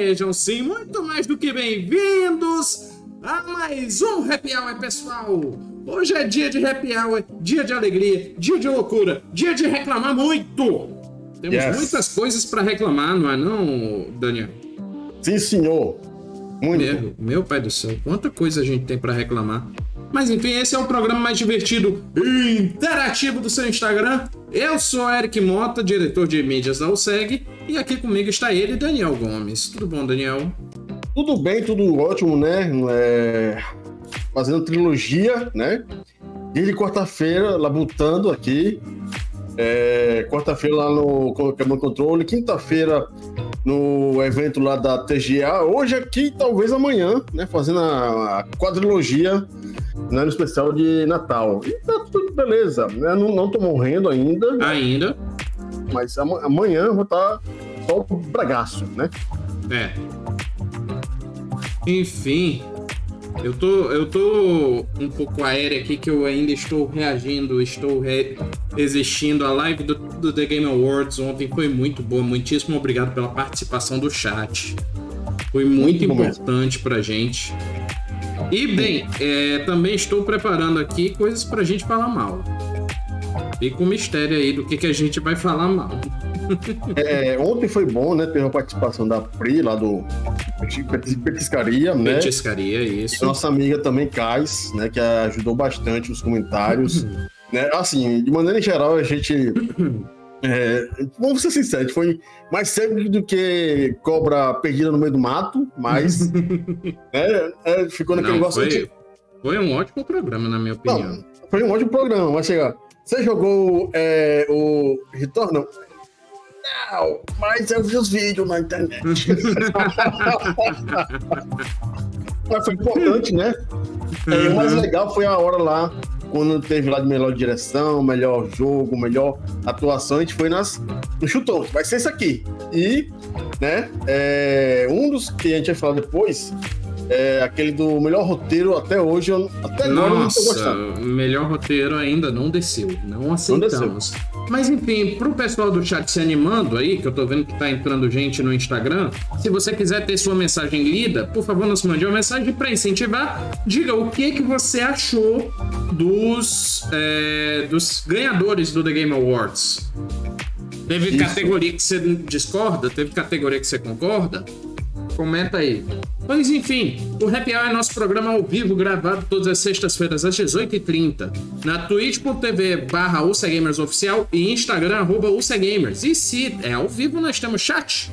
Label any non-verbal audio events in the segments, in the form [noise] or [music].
Sejam sim muito mais do que bem-vindos a mais um Happy Hour, pessoal! Hoje é dia de Happy Hour, dia de alegria, dia de loucura, dia de reclamar muito! Temos Yes. muitas coisas para reclamar, não é não, Daniel? Sim, senhor. Muito. Meu, meu pai do céu, quanta coisa a gente tem para reclamar. Mas enfim, esse é o programa mais divertido e interativo do seu Instagram. Eu sou Eric Mota, diretor de mídias da USEG, e aqui comigo está ele, Daniel Gomes. Tudo bom, Daniel? Tudo bem, tudo ótimo, né? É, Fazendo trilogia, né? Desde quarta-feira, labutando aqui. É, Quarta-feira lá no Command Control, quinta-feira no evento lá da TGA, hoje aqui, talvez amanhã, né? Fazendo a quadrilogia né, no especial de Natal. E tá tudo beleza, né? Não, não tô morrendo ainda, Ainda. mas ama- amanhã eu vou estar só o bragaço, né? É. Enfim, eu tô, eu tô um pouco aéreo aqui que eu ainda estou reagindo, estou re- resistindo. A live do, do The Game Awards ontem foi muito boa. Muitíssimo obrigado pela participação do chat. Foi muito Muito bom importante pra gente. E bem, é, também estou preparando aqui coisas pra gente falar mal. Fica um mistério aí do que, que a gente vai falar mal. É, ontem foi bom, né? Teve a participação da Pri lá do Petis- Petiscaria, né? Petiscaria, isso. Nossa amiga também, Kais, né? Que ajudou bastante nos comentários. [laughs] né? Assim, de maneira geral, a gente. É, vamos ser sinceros, foi mais sério do que cobra perdida no meio do mato, mas. [laughs] né, é, ficou naquele Não, negócio. foi, de- foi um ótimo programa, na minha opinião. Não, foi um ótimo programa, mas chega. Você jogou é, o Retorno? Não. Mas eu vi os vídeos na internet. [laughs] mas foi importante, né? É, o mais legal foi a hora lá, quando teve lá de melhor direção, melhor jogo, melhor atuação, a gente foi nas, no chutão. Vai ser isso aqui. E, né, é, um dos que a gente vai falar depois é aquele do melhor roteiro até hoje. Eu, até agora eu não tô Nossa, gostando. melhor roteiro ainda não desceu. Não aceitamos. Mas enfim, pro pessoal do chat se animando aí, que eu tô vendo que tá entrando gente no Instagram, se você quiser ter sua mensagem lida, por favor, nos mande uma mensagem pra incentivar. Diga o que que você achou dos, é, dos ganhadores do The Game Awards. Teve Isso. categoria que você discorda? Teve categoria que você concorda? Comenta aí. Pois enfim, o Happy Hour é nosso programa ao vivo, gravado todas as sextas-feiras às 18h30, na twitch.tv barra Oficial e Instagram arroba UCGamers. E se é ao vivo, nós temos chat.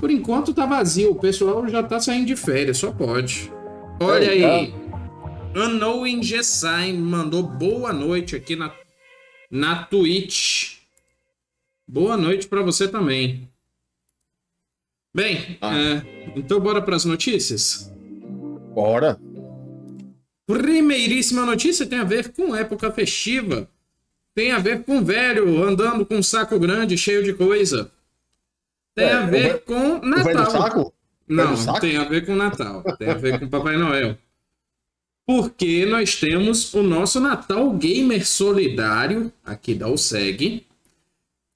Por enquanto tá vazio, o pessoal já tá saindo de férias, só pode. Olha aí, Unknowing Gessai mandou boa noite aqui na, na Twitch. Boa noite pra você também. Bem, Ah. é, então bora pras notícias? Bora. Primeiríssima notícia tem a ver com época festiva. Tem a ver com velho andando com um saco grande, cheio de coisa. Tem É, a o ver com O velho Natal. saco? Não, saco? tem a ver com Natal. Tem a ver com Papai Noel. Porque nós temos o nosso Natal Gamer Solidário, aqui da USEG,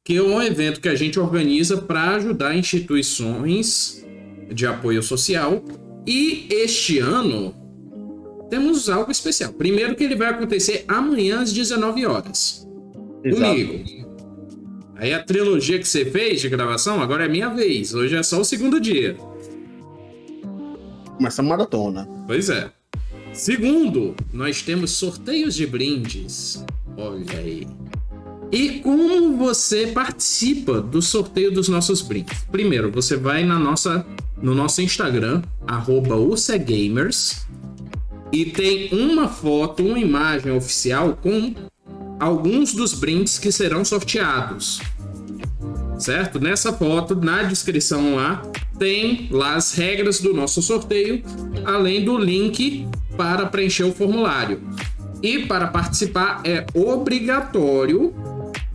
que é um evento que a gente organiza para ajudar instituições de apoio social. E este ano temos algo especial. Primeiro que ele vai acontecer amanhã às 19 horas Exato. comigo. Aí a trilogia que você fez de gravação, agora é minha vez. Hoje é só o segundo dia. Começa a maratona. Pois é. Segundo, nós temos sorteios de brindes. Olha aí. E como você participa do sorteio dos nossos brindes? Primeiro, você vai na nossa, no nosso Instagram, arroba UCGamers, e tem uma foto, uma imagem oficial com alguns dos brindes que serão sorteados. Certo? Nessa foto, na descrição lá, tem lá as regras do nosso sorteio, além do link para preencher o formulário. E para participar é obrigatório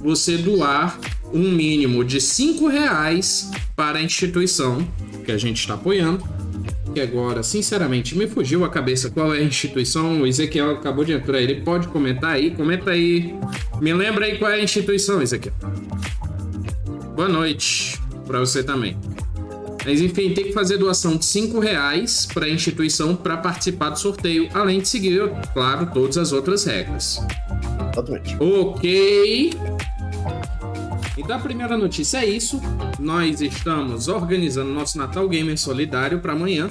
você doar um mínimo de cinco reais para a instituição que a gente está apoiando. Que agora, sinceramente, me fugiu a cabeça qual é a instituição. O Ezequiel acabou de entrar. Ele pode comentar aí? Comenta aí. Me lembra aí qual é a instituição, Ezequiel. Boa noite. para você também. Mas enfim, tem que fazer doação de 5 reais para a instituição para participar do sorteio, além de seguir, claro, todas as outras regras. Exatamente. Ok. Então a primeira notícia é isso. Nós estamos organizando nosso Natal Gamer Solidário para amanhã.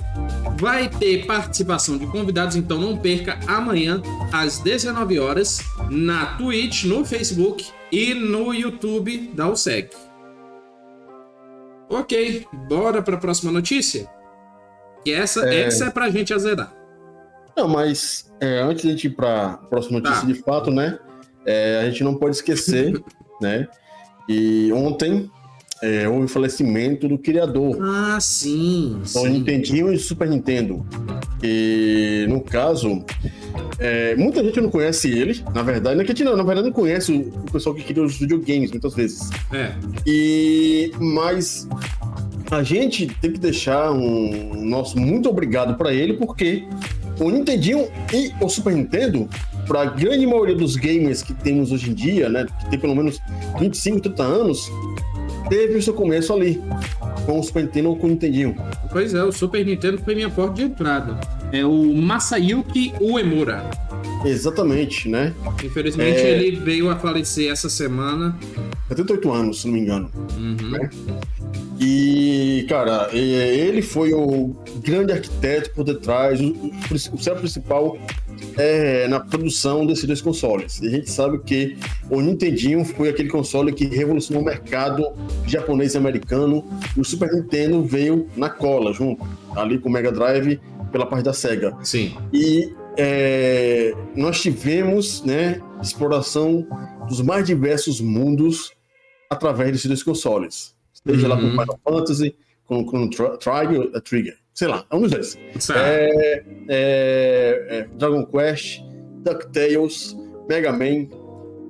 Vai ter participação de convidados, então não perca amanhã às 19 horas na Twitch, no Facebook e no YouTube da USEC. Ok, bora para a próxima notícia. E essa é, essa é pra gente azedar. Não, mas é, antes de a gente ir para a próxima notícia tá. de fato, né? É, a gente não pode esquecer, [laughs] né? E ontem é, houve o falecimento do criador. Ah, sim. Então, sim. Nintendinho e Super Nintendo. E no caso, é, muita gente não conhece ele, na verdade. Não é que a gente não, na verdade não conhece o, o pessoal que cria os videogames, muitas vezes. É. E, mas a gente tem que deixar um nosso muito obrigado para ele, porque o Nintendinho e o Super Nintendo, para a grande maioria dos gamers que temos hoje em dia, né, que tem pelo menos 25, 30 anos, teve o seu começo ali, com o Super Nintendo ou com o Nintendinho. Pois é, o Super Nintendo foi minha porta de entrada. É o Masayuki Uemura. Exatamente, né? Infelizmente é... ele veio a falecer essa semana. 78 anos, se não me engano. Uhum. Né? E, cara, ele foi o grande arquiteto por detrás, o, céu principal é, na produção desses dois consoles. E a gente sabe que o Nintendinho foi aquele console que revolucionou o mercado japonês e americano. E o Super Nintendo veio na cola, junto, ali com o Mega Drive pela parte da SEGA. Sim. E é, nós tivemos né, exploração dos mais diversos mundos através desses dois consoles. Seja uhum. lá com uhum. Final Fantasy, com, com Trigger, uh, Trigger, sei lá, um dos dois. É, é, é, Dragon Quest, DuckTales, Mega Man,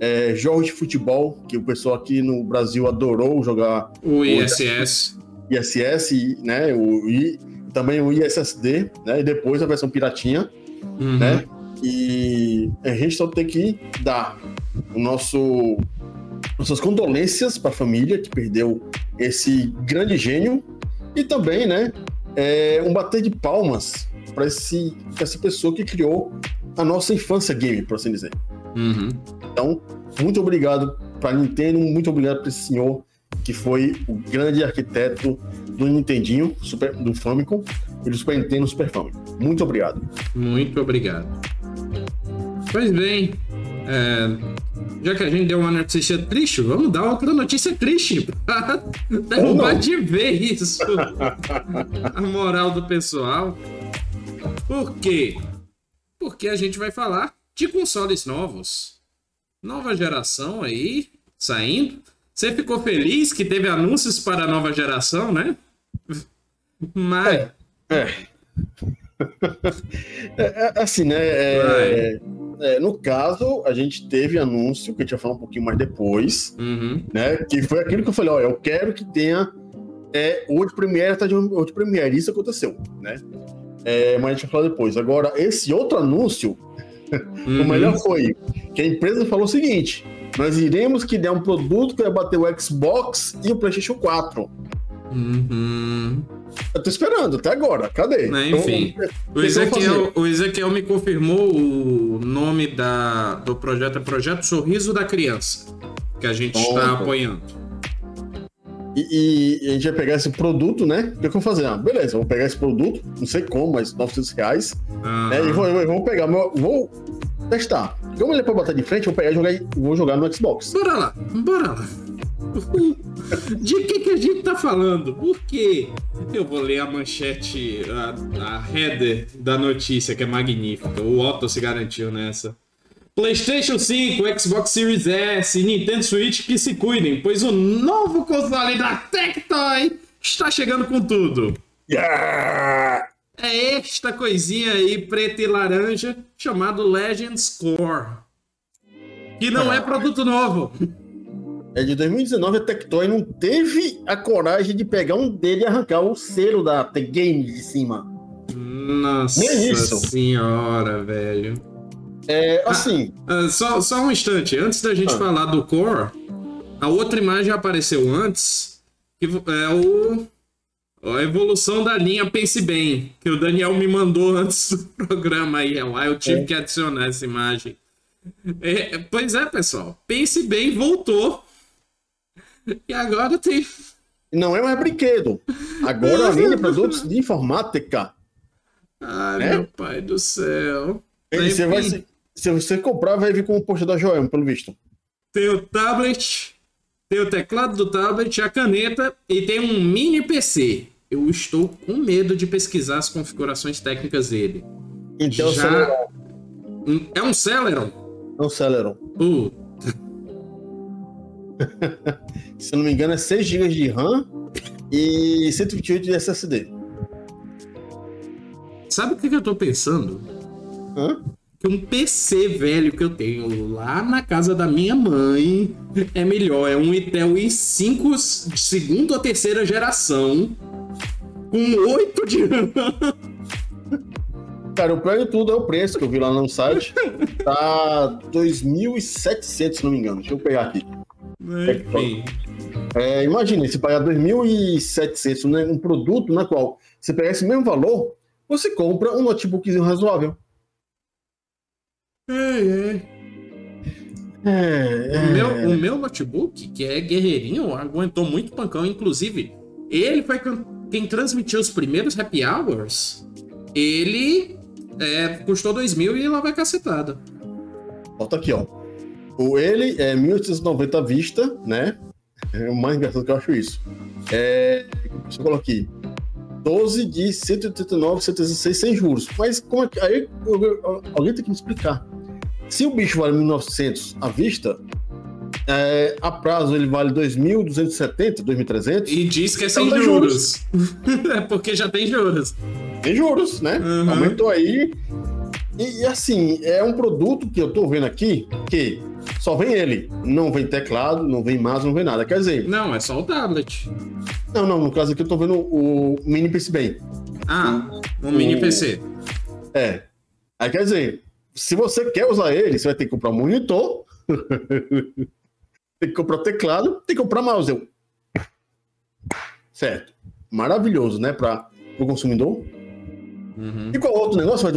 é, jogos de futebol, que o pessoal aqui no Brasil adorou jogar. O ISS. O ISS, né? O, e também o ISSD, né? E depois a versão piratinha, uhum. né? E a gente só tem que dar o nosso nossas condolências para a família que perdeu esse grande gênio e também, né, é, um bater de palmas para esse essa pessoa que criou a nossa infância game, por assim dizer. Uhum. Então, muito obrigado para a Nintendo, muito obrigado para esse senhor que foi o grande arquiteto do Nintendinho, Super, do Famicom e do Super Nintendo Super Famicom. Muito obrigado. Muito obrigado. Pois bem, é, já que a gente deu uma notícia triste, vamos dar outra notícia triste [laughs] pra derrubar de vez isso. a moral do pessoal. Por quê? Porque a gente vai falar de consoles novos. Nova geração aí, saindo. Você ficou feliz que teve anúncios para a nova geração, né? Mas. É. é. é, é assim, né? É, é, no caso, a gente teve anúncio, que a gente vai falar um pouquinho mais depois, uhum. né? Que foi aquilo que eu falei, ó, eu quero que tenha é, World Premiere, tá de World Premiere, isso aconteceu, né? É, mas a gente vai falar depois. Agora, esse outro anúncio, [laughs] uhum. o melhor foi que a empresa falou o seguinte: nós iremos que der um produto que vai bater o Xbox e o PlayStation 4. Uhum. Eu tô esperando até agora, cadê? Né, enfim, então, o, Ezequiel, o Ezequiel me confirmou o nome da, do projeto, é Projeto Sorriso da Criança, que a gente está apoiando. E, e, a gente vai pegar esse produto, né? O que eu vou fazer? Ah, beleza, vou pegar esse produto, não sei como, mas 900 reais. Né, e vou, eu vou pegar, meu, vou testar. Como ele é pra botar de frente, vou pegar e jogar, vou jogar no Xbox. Bora lá, bora lá. [laughs] De que, que a gente tá falando? Por quê? Eu vou ler a manchete, a, a header da notícia, que é magnífica. O Otto se garantiu nessa. PlayStation 5, Xbox Series S e Nintendo Switch que se cuidem, pois o novo console da Tectoy está chegando com tudo. Yeah! É esta coisinha aí preta e laranja chamado Legends Core. Que não é produto novo. É de 2019, a Tectoy não teve a coragem de pegar um dele e arrancar o selo da The Game de cima. Nossa senhora, velho. É, assim. Ah, ah, só, só um instante, antes da gente ah. falar do Core, a outra imagem apareceu antes, Que é o. A evolução da linha Pense Bem, que o Daniel me mandou [laughs] antes do programa aí. Eu tive é. que adicionar essa imagem. É, pois é, pessoal. Pense Bem voltou. E agora tem. Não é mais brinquedo. Agora a linha de produtos de informática. Ai, né? meu pai do céu. Você vai, se você comprar, vai vir com o post da Joelma, pelo visto. Tem o tablet, tem o teclado do tablet, a caneta e tem um mini PC. Eu estou com medo de pesquisar as configurações técnicas dele. Então, Já... É um Celeron? É um Celeron. Uh. [laughs] Se não me engano, é 6 GB de RAM e 128 de SSD. Sabe o que, que eu tô pensando? Hã? Que um PC velho que eu tenho lá na casa da minha mãe é melhor. É um Intel i5 segunda ou terceira geração com 8 de RAM. Cara, o pior de tudo é o preço que eu vi lá no site. Tá 2.700, se não me engano. Deixa eu pegar aqui. Enfim. É, imagine, se pagar 2.700 né, um produto na qual você pegar esse mesmo valor, você compra um notebookzinho razoável. É, é. É, o, meu, é. o meu notebook, que é guerreirinho, aguentou muito pancão. Inclusive, ele foi quem transmitiu os primeiros happy hours. Ele é, custou 2 mil e lá vai cacetada. Bota aqui, ó. O ele é 1890 à vista, né? É o mais engraçado que eu acho isso. É, eu colocar aqui. 12 de 189, 116 sem juros. Mas como é que. Aí alguém tem que me explicar. Se o bicho vale 1.900 à vista, é, a prazo ele vale 2.270, 2.300. E diz que é sem juros. juros. [laughs] é porque já tem juros. Tem juros, né? Uhum. Aumentou aí. E, e, assim, é um produto que eu tô vendo aqui que só vem ele. Não vem teclado, não vem mouse, não vem nada. Quer dizer. Não, é só o tablet. Não, não, no caso aqui eu tô vendo o mini PC bem. Ah, o, o mini PC. É. Aí quer dizer, se você quer usar ele, você vai ter que comprar um monitor, [laughs] tem que comprar teclado, tem que comprar mouse. Certo. Maravilhoso, né, para o consumidor. Uhum. E qual outro negócio?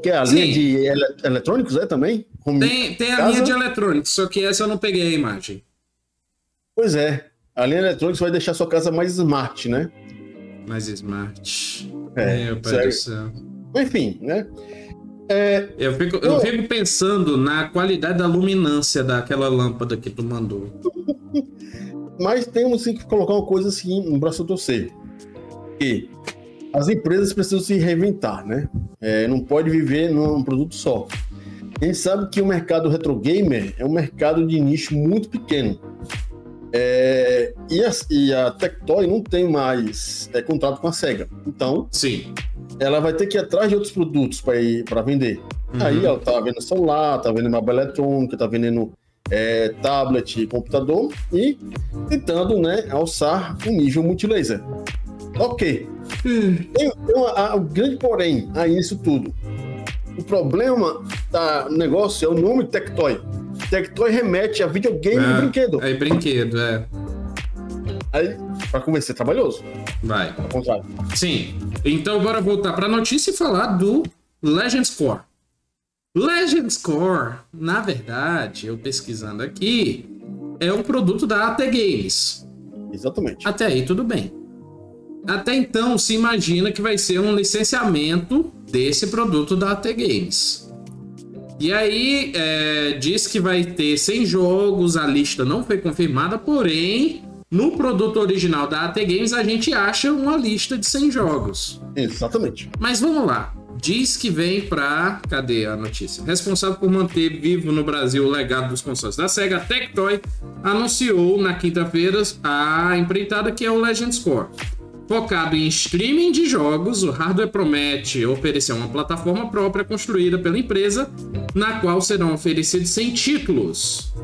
Que? A Sim. linha de ele eletrônicos, é também? tem, tem a linha de eletrônicos, só que essa eu não peguei a imagem. Pois é. A linha eletrônica vai deixar sua casa mais smart, né? Mais smart. É, Meu pai do céu. Enfim, né? É, eu, fico, eu, eu fico pensando na qualidade da luminância daquela lâmpada que tu mandou. [laughs] Mas temos que colocar uma coisa assim no braço do torcer. Que as empresas precisam se reinventar, né? É, não pode viver num produto só. A gente sabe que o mercado retro gamer é um mercado de nicho muito pequeno. É, e, a, e a Tectoy não tem mais é, contrato com a SEGA. Então, Sim. ela vai ter que ir atrás de outros produtos para vender. Uhum. Aí ela tá vendendo celular, tá vendendo mobile eletrônica, tá vendendo é, tablet, computador e tentando né, alçar o um nível multilaser. Ok. Hum. Uma, o grande porém a isso tudo. O problema do negócio é o nome Tectoy. Tectoy remete a videogame é, e brinquedo. É brinquedo, é. Aí, pra começar, trabalhoso. Vai. Ao contrário. Sim. Então, bora voltar pra notícia e falar do Legends Core. Legends Core, na verdade, eu pesquisando aqui, é um produto da AT Games. Exatamente. Até aí, tudo bem. Até então, se imagina que vai ser um licenciamento desse produto da AT Games. E aí, é, diz que vai ter 100 jogos, a lista não foi confirmada, porém, no produto original da AT Games a gente acha uma lista de 100 jogos. Exatamente. Mas vamos lá. Diz que vem para. Cadê a notícia? Responsável por manter vivo no Brasil o legado dos consoles da Sega, a Tectoy anunciou na quinta-feira a empreitada que é o Legends Core. Focado em streaming de jogos, o hardware promete oferecer uma plataforma própria construída pela empresa, na qual serão oferecidos 100 títulos.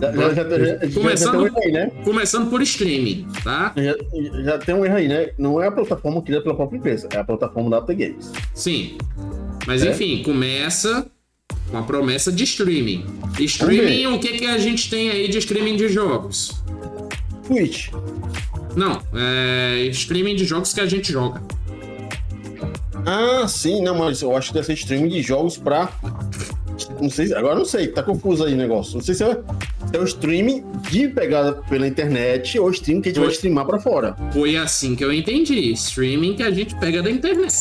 Já, já, já, começando, um aí, né? começando por streaming, tá? Já, tem um erro aí, né? Não é a plataforma criada pela própria empresa, é a plataforma da Apple Games. Sim. Mas é? enfim, começa com a promessa de streaming. Streaming, o que, que a gente tem aí de streaming de jogos? Twitch. Não, é streaming de jogos que a gente joga. Ah, sim, não, mas eu acho que deve ser streaming de jogos pra. Não sei, agora não sei, tá confuso aí o negócio. Não sei se é, se é o streaming de pegada pela internet ou streaming que a gente vai Foi. streamar pra fora. Foi assim que eu entendi. Streaming que a gente pega da internet.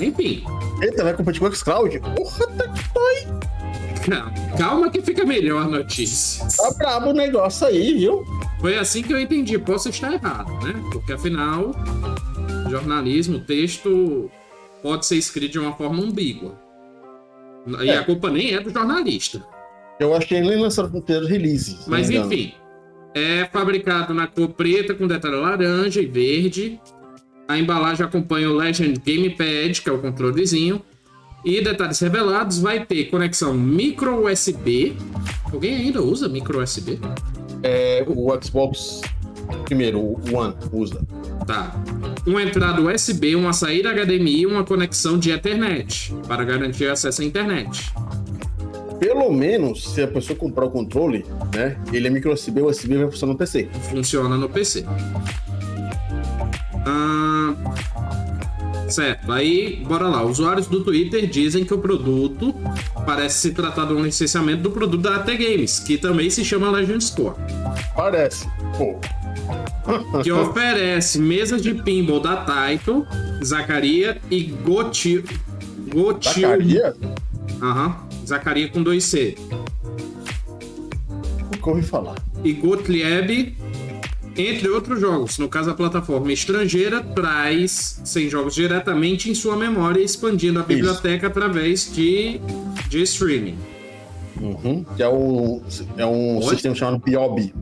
Enfim. Eita, vai competir com o Xcloud? Porra, tá que dói. Calma, calma que fica melhor a notícia. Tá brabo o negócio aí, viu? Foi assim que eu entendi. Posso estar errado, né? Porque afinal, jornalismo, texto pode ser escrito de uma forma ambígua. E É. a culpa nem é do jornalista. Eu acho que ele nem lançaram com o release. Mas enfim, é fabricado na cor preta com detalhe laranja e verde. A embalagem acompanha o Legend Gamepad, que é o controlezinho. E detalhes revelados, vai ter conexão micro USB. Alguém ainda usa micro USB? É, o Xbox, primeiro, o One, usa. Tá. Uma entrada USB, uma saída HDMI e uma conexão de Ethernet para garantir acesso à internet. Pelo menos, se a pessoa comprar o controle, né? Ele é micro USB, o USB vai funcionar no PC. Funciona no PC. Ah, certo, aí bora lá. Usuários do Twitter dizem que o produto parece se tratar de um licenciamento do produto da AT Games, que também se chama Legend Store, Parece. Pô. [laughs] que oferece mesas de pinball da Taito, Zacaria e Gotil. Gotil. Tacaria? Aham. Zacaria com 2C. Nunca ouvi falar. e Gottlieb, entre outros jogos. No caso, a plataforma estrangeira traz 100 jogos diretamente em sua memória, expandindo a biblioteca através de, de streaming. Uhum. Que é um, é um sistema chamado Piobi.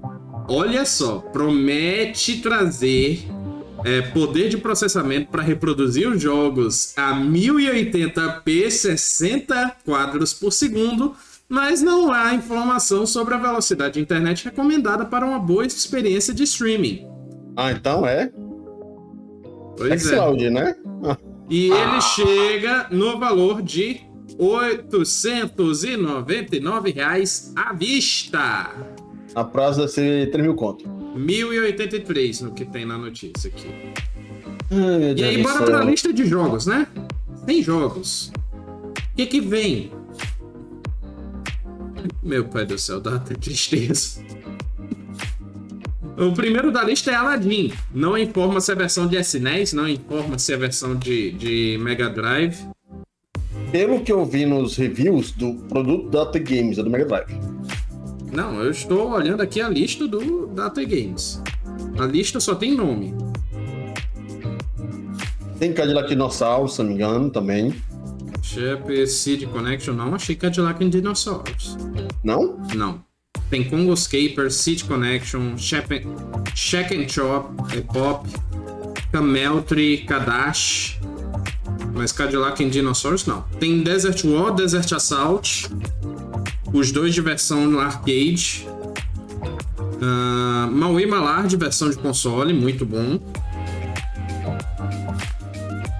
Olha só, promete trazer é, poder de processamento para reproduzir os jogos a 1080p 60 quadros por segundo, mas não há informação sobre a velocidade de internet recomendada para uma boa experiência de streaming. Ah, então é? Pois é. Xcloud, né? E ele chega no valor de 899 reais à vista. A prazo deve ser 3 mil conto. 1083 no que tem na notícia aqui. Ai, E aí, bora céu. pra lista de jogos, né? Tem jogos. O que que vem? Meu pai do céu, dá até tristeza. O primeiro da lista é Aladdin. Não informa se é versão de SNES, não informa se é versão de, de Mega Drive. Pelo que eu vi nos reviews do produto Data Games, é do Mega Drive. Não, eu estou olhando aqui a lista do Data Games. A lista só tem nome. Tem Cadillac Dinossauro, se não me engano, também. Shep, Seed Connection, não achei Cadillac and Dinosaurs. Não? Não. Tem Congo Scaper, Seed Connection, Shack and Chop, é Pop, Cameltry, Kadash. Mas Cadillac and Dinosaurs não. Tem Desert War, Desert Assault. Os dois de versão no arcade. Uh, Maui Malard, versão de console, muito bom.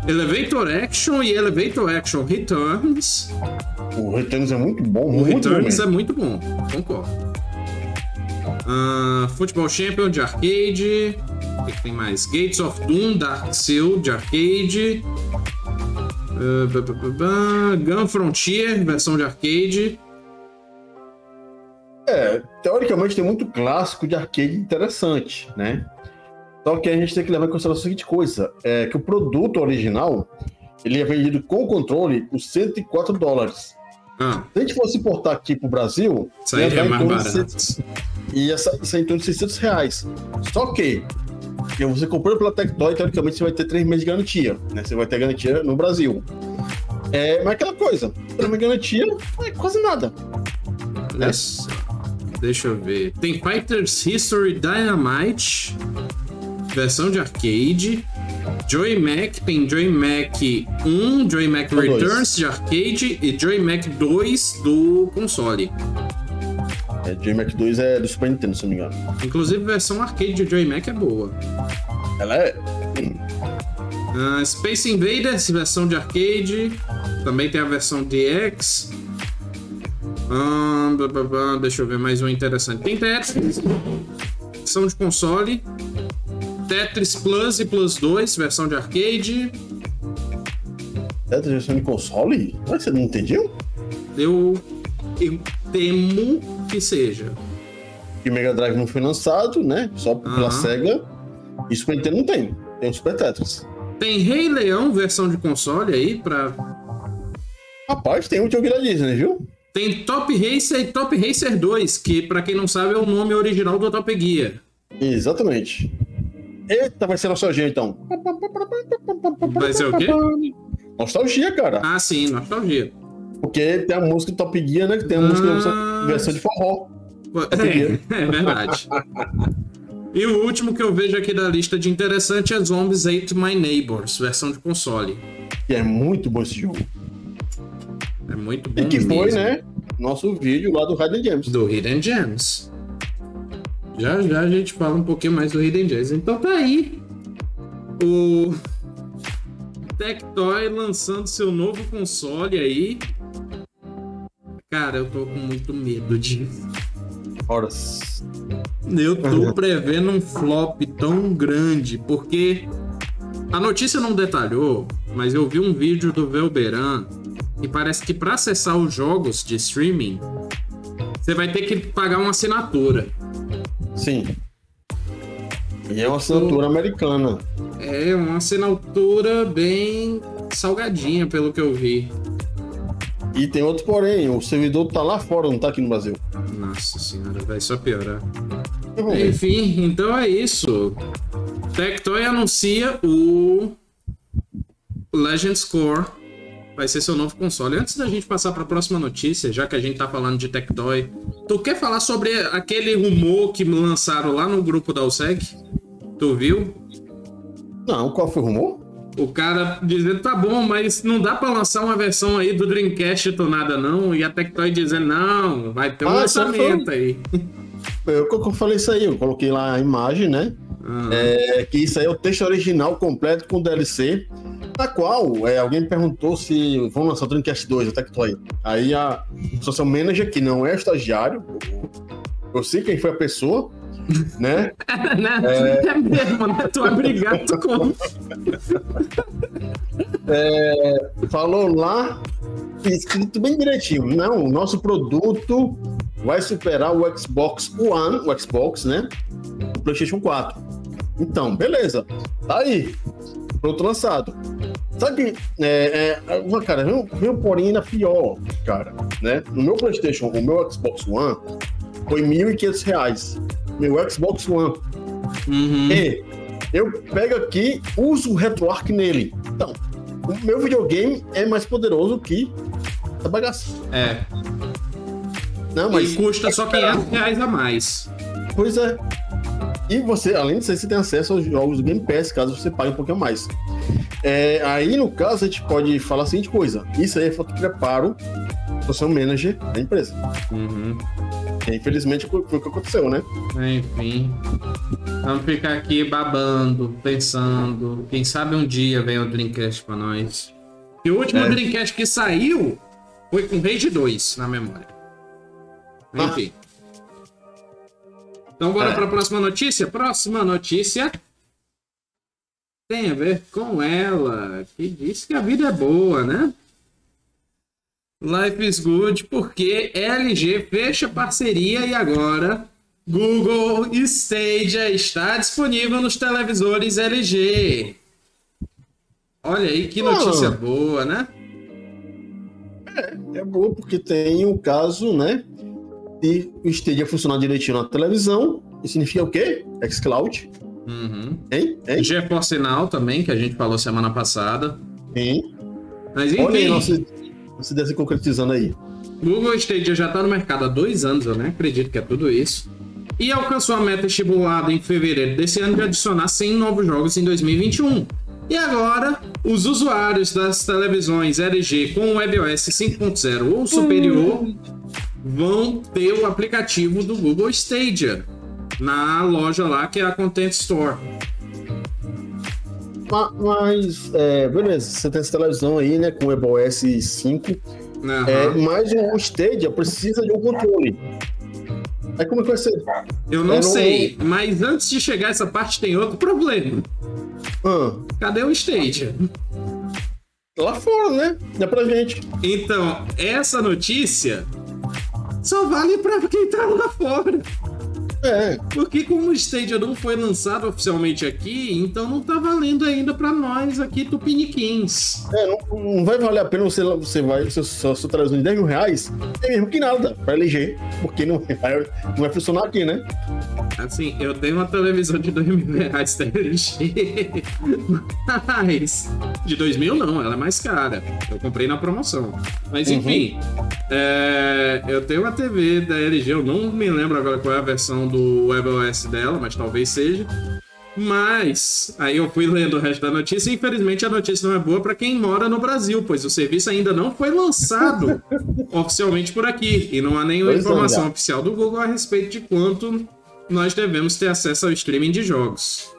Elevator Action e Elevator Action Returns. O Returns é muito bom, O muito Returns bom. é muito bom, concordo. Ah, Football Champion de arcade. O que, que tem mais? Gates of Doom, Dark Seal de arcade. Ba. Gun Frontier, versão de arcade. É, teoricamente tem muito clássico de arcade interessante, né? Só que a gente tem que levar em consideração a seguinte coisa: é que o produto original ele é vendido com o controle por 104 dólares. Ah, Se a gente fosse importar aqui pro Brasil, sairia ia em mais torno de barato. 100 e essa, isso é em torno de 600 reais. Só que, que você comprando pela Tectoy, teoricamente você vai ter 3 meses de garantia, né? Você vai ter garantia no Brasil. É, mas aquela coisa, três meses de garantia é quase nada. Só. Deixa eu ver. Tem Fighters History Dynamite, versão de arcade. Joy Mac, tem Joy Mac 1, Joy Mac dois. Returns de arcade e Joy Mac 2 do console. É, J-Mac 2 é do Super Nintendo, se não me engano. Inclusive, a versão arcade de Joy Mac é boa. Ela é. Ah, Space Invaders, versão de arcade. Também tem a versão DX. Ah, blá, blá, blá, deixa eu ver mais um interessante. Tem Tetris, versão de console. Tetris Plus e Plus 2, versão de arcade. Tetris versão de console? Mas você não entendeu? Eu, eu temo que seja. Que Mega Drive não foi lançado, né? Só pela Aham. SEGA. E Super Nintendo não tem. Tem o Super Tetris. Tem Rei Leão, versão de console aí, pra. Rapaz, tem um jogo da Disney, viu? Tem Top Racer e Top Racer 2, que pra quem não sabe é o nome original do Top Gear. Exatamente. Eita, vai ser nostalgia então. Vai ser o quê? Nostalgia, cara. Ah, sim, nostalgia. Porque tem a música do Top Gear, né? Que tem a música Ah. versão de forró. É, [laughs] é verdade. E o último que eu vejo aqui da lista de interessante é Zombies Ate My Neighbors, versão de console. Que é muito bom esse jogo. É muito bom E que foi, mesmo. né? Nosso vídeo lá do Raiden James. Do Hidden Gems. Já já a gente fala um pouquinho mais do Hidden Gems. Então tá aí. O Tectoy lançando seu novo console aí. Cara, eu tô com muito medo disso. Horas. Eu tô prevendo um flop tão grande, porque a notícia não detalhou, mas eu vi um vídeo do Velberan e parece que para acessar os jogos de streaming, você vai ter que pagar uma assinatura. Sim. E é uma assinatura americana. É uma assinatura bem salgadinha, pelo que eu vi. E tem outro porém, o servidor tá lá fora, não tá aqui no Brasil. Nossa senhora, vai só piorar. Enfim, então é isso. Tectoy anuncia o Legends Core. Vai ser seu novo console. Antes da gente passar para a próxima notícia, já que a gente tá falando de Tectoy, tu quer falar sobre aquele rumor que lançaram lá no grupo da OSEC? Tu viu? Não, qual foi o rumor? O cara dizendo, tá bom, mas não dá pra lançar uma versão aí do Dreamcast tunada não, e a Tectoy dizendo, não, vai ter um Ah, lançamento aí. [laughs] Eu, eu falei isso aí, eu coloquei lá a imagem, né? Ah, É, que isso aí é o texto original completo com DLC, na qual é, alguém me perguntou se vão lançar o Dreamcast 2, o Tectoy. Aí a social manager, que não é estagiário, eu sei quem foi a pessoa, né? [laughs] né? É... mesmo, né? [laughs] É obrigado com... Falou lá, escrito bem direitinho. Não, o nosso produto vai superar o Xbox One, o Xbox, né? O PlayStation 4. Então, beleza. Tá aí. Produto lançado. Sabe, é, é, uma, cara, vem, um- porém ainda pior, cara, né? No meu PlayStation, o meu Xbox One foi 1.500 reais. Meu Xbox One. Uhum. E eu pego aqui, uso o RetroArch nele. Então, o meu videogame é mais poderoso que essa bagaça. É, Não, e mas, custa só 500 reais a mais. pois é. E você, além disso, você tem acesso aos jogos do Game Pass, caso você pague um pouquinho mais. É, aí, no caso, a gente pode falar a seguinte coisa. Isso aí é falta de preparo do seu manager da empresa. Uhum. E, infelizmente, foi o que aconteceu, né? Enfim. Vamos ficar aqui babando, pensando. Quem sabe um dia vem o Dreamcast pra nós. E o último É. Dreamcast que saiu foi com Rage 2 na memória. Enfim. Então bora É. pra próxima notícia? Próxima notícia tem a ver com ela, que diz que a vida é boa, né? Life is good porque LG fecha parceria e agora Google Stadia está disponível nos televisores LG. Olha aí que notícia Ah. boa, né? É bom porque tem o caso, né? De o Stadia funcionar direitinho na televisão. Isso significa o quê? xCloud. Uhum. Hein? Hein? GeForce Now também, que a gente falou semana passada. Hein? Mas Olha aí, enfim, nossa, nossa ideia se concretizando aí. Google Stadia já está no mercado há dois anos, eu nem acredito que é tudo isso. E alcançou a meta estipulada em fevereiro desse ano de adicionar 100 novos jogos em 2021. E agora, os usuários das televisões LG com WebOS 5.0 ou superior vão ter o aplicativo do Google Stadia na loja lá que é a Content Store. Ma- Mas, é, beleza, você tem essa televisão aí, né, com o EBOS 5, Aham. é, mas o Stadia precisa de um controle. Aí como é que vai ser? Eu não, sei, mas antes de chegar essa parte tem outro problema. Ah, Cadê o Stadia? lá fora, né? É pra gente. Então, essa notícia só vale pra quem tá lá fora. É, Porque como o Stadia não foi lançado oficialmente aqui, então não tá valendo ainda pra nós aqui tupiniquins. é não, não vai valer a pena você, você vai, se sua sua televisão de 10 mil reais, é mesmo que nada, pra eleger, porque não [laughs] vai, não vai funcionar aqui, né? Assim, eu tenho uma televisão de 2 mil reais da LG, mas de 2 mil não, ela é mais cara. Eu comprei na promoção. Mas enfim, é, eu tenho uma TV da LG, eu não me lembro agora qual é a versão do WebOS dela, mas talvez seja. Mas aí eu fui lendo o resto da notícia e infelizmente a notícia não é boa para quem mora no Brasil, pois o serviço ainda não foi lançado [laughs] oficialmente por aqui e não há nenhuma Pois é, informação gato. oficial do Google a respeito de quanto nós devemos ter acesso ao streaming de jogos.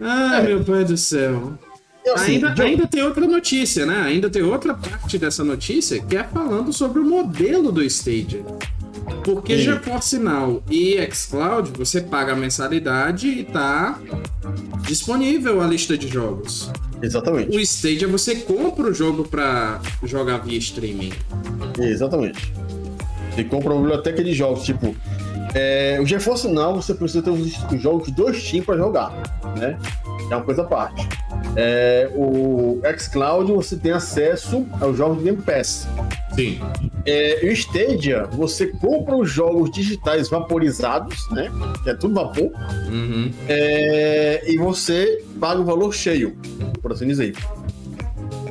Ah, É. meu pai do céu. E assim, ainda, ainda tem outra notícia, né? Ainda tem outra parte dessa notícia que é falando sobre o modelo do Stadia. Porque Sim. GeForce Now e xCloud, você paga a mensalidade e tá disponível a lista de jogos. Exatamente, O Stadia você compra o jogo pra jogar via streaming. exatamente. Você compra uma biblioteca de jogos, tipo, é, o GeForce Now você precisa ter os, os jogos do Steam pra jogar, né? É uma coisa à parte. É, o xCloud você tem acesso aos jogos do Game Pass. Sim. É, o Stadia, você compra os jogos digitais vaporizados, né? Que é tudo vapor. Uhum. É, e você paga o valor cheio, por assim dizer.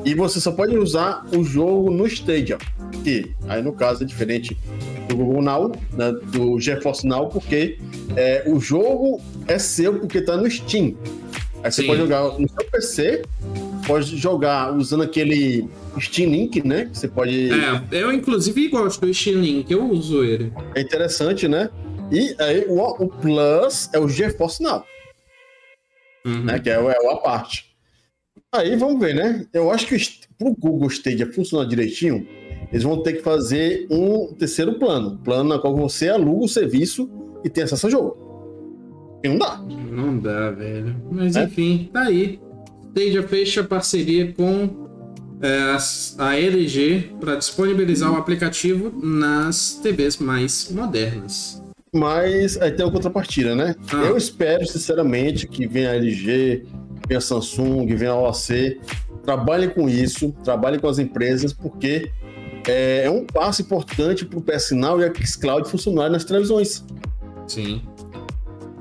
E você só pode usar o jogo no Stadia. Que aí no caso é diferente do Google Now, né, do GeForce Now, porque é, o jogo é seu porque tá no Steam. Aí você Sim. pode jogar no seu PC, pode jogar usando aquele Steam Link, né? Você pode. É, eu inclusive gosto do Steam Link, eu uso ele. É interessante, né? E aí o, o Plus é o GeForce Now. Uhum. né? Que é, o- é uma parte. Aí vamos ver, né? Eu acho que o Google Stadia funcionar direitinho, eles vão ter que fazer um terceiro plano, plano na qual você aluga o serviço e tem acesso ao jogo. E não dá. Não dá, velho. Mas É? enfim, tá aí. Stadia fecha parceria com é, a LG para disponibilizar o aplicativo nas TVs mais modernas. Mas aí tem uma contrapartida, né? Ah. Eu espero, sinceramente, que venha a LG, venha a Samsung, venha a OAC, trabalhem com isso, trabalhem com as empresas, porque é, é um passo importante para o PS e a Xcloud funcionarem nas televisões. Sim.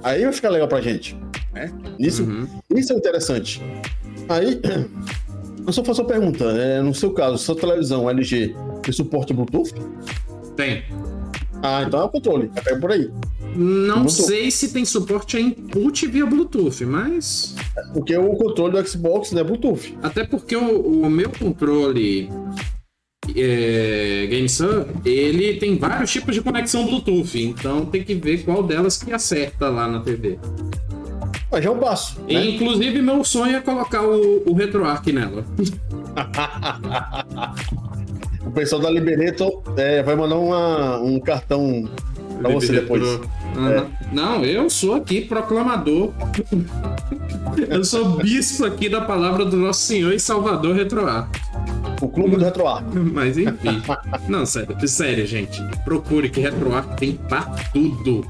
Aí vai ficar legal pra gente. Né? Isso, Uhum. isso é interessante. Aí, [clears throat] eu só faço uma pergunta. né? no seu caso, sua televisão LG tem suporte Bluetooth? Tem. Ah, então é o controle. É por aí. Não Bluetooth. sei se tem suporte a input via Bluetooth, mas. Porque o controle do Xbox não é Bluetooth. Até porque o, o meu controle é, GameSub, ele tem vários tipos de conexão Bluetooth, então tem que ver qual delas que acerta lá na TV. Mas já é um passo. Né? inclusive, meu sonho é colocar o, o RetroArch nela. [laughs] O pessoal da Liberator é, vai mandar uma- um cartão pra você depois. Aham. Não, eu sou aqui proclamador. [laughs] eu sou bispo aqui da palavra do nosso Senhor e Salvador RetroArch. O clube do RetroArch. [laughs] Mas enfim. Não, sério, sério, gente. Procure que RetroArch tem pra tudo.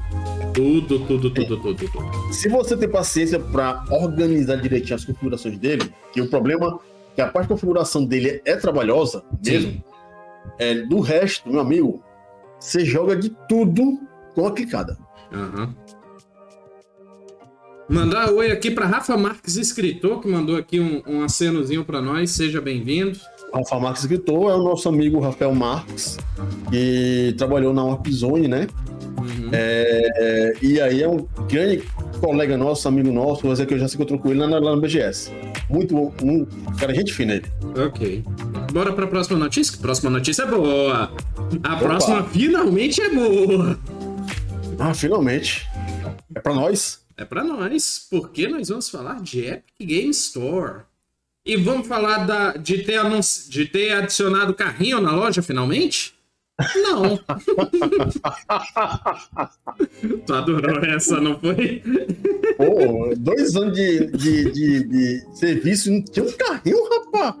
Tudo, tudo, tudo, tudo, tudo. Se você tem paciência para organizar direitinho as configurações dele, que o problema é que a parte de configuração dele é trabalhosa mesmo, Sim. é, do resto, meu amigo, você joga de tudo com a clicada. Aham. Mandar oi aqui para Rafa Marques, escritor, que mandou aqui um, um acenozinho para nós. Seja bem-vindo. Rafa Marques escritor é o nosso amigo Rafael Marques, que trabalhou na Warpzone, né? Uhum. É, e aí é um grande colega nosso, amigo nosso, mas é que eu já se encontrou com ele lá, na- lá no BGS. Muito bom, um cara, gente fina ele. Ok. Bora para a próxima notícia? Próxima notícia é boa. A próxima finalmente é boa. Ah, finalmente. É pra nós. É para nós, porque nós vamos falar de Epic Game Store. E vamos falar da, de, ter anunci, de ter adicionado carrinho na loja finalmente? Não. [laughs] tu adorou essa, não foi? Pô, dois anos de, de, de, de serviço não tinha um carrinho, rapaz.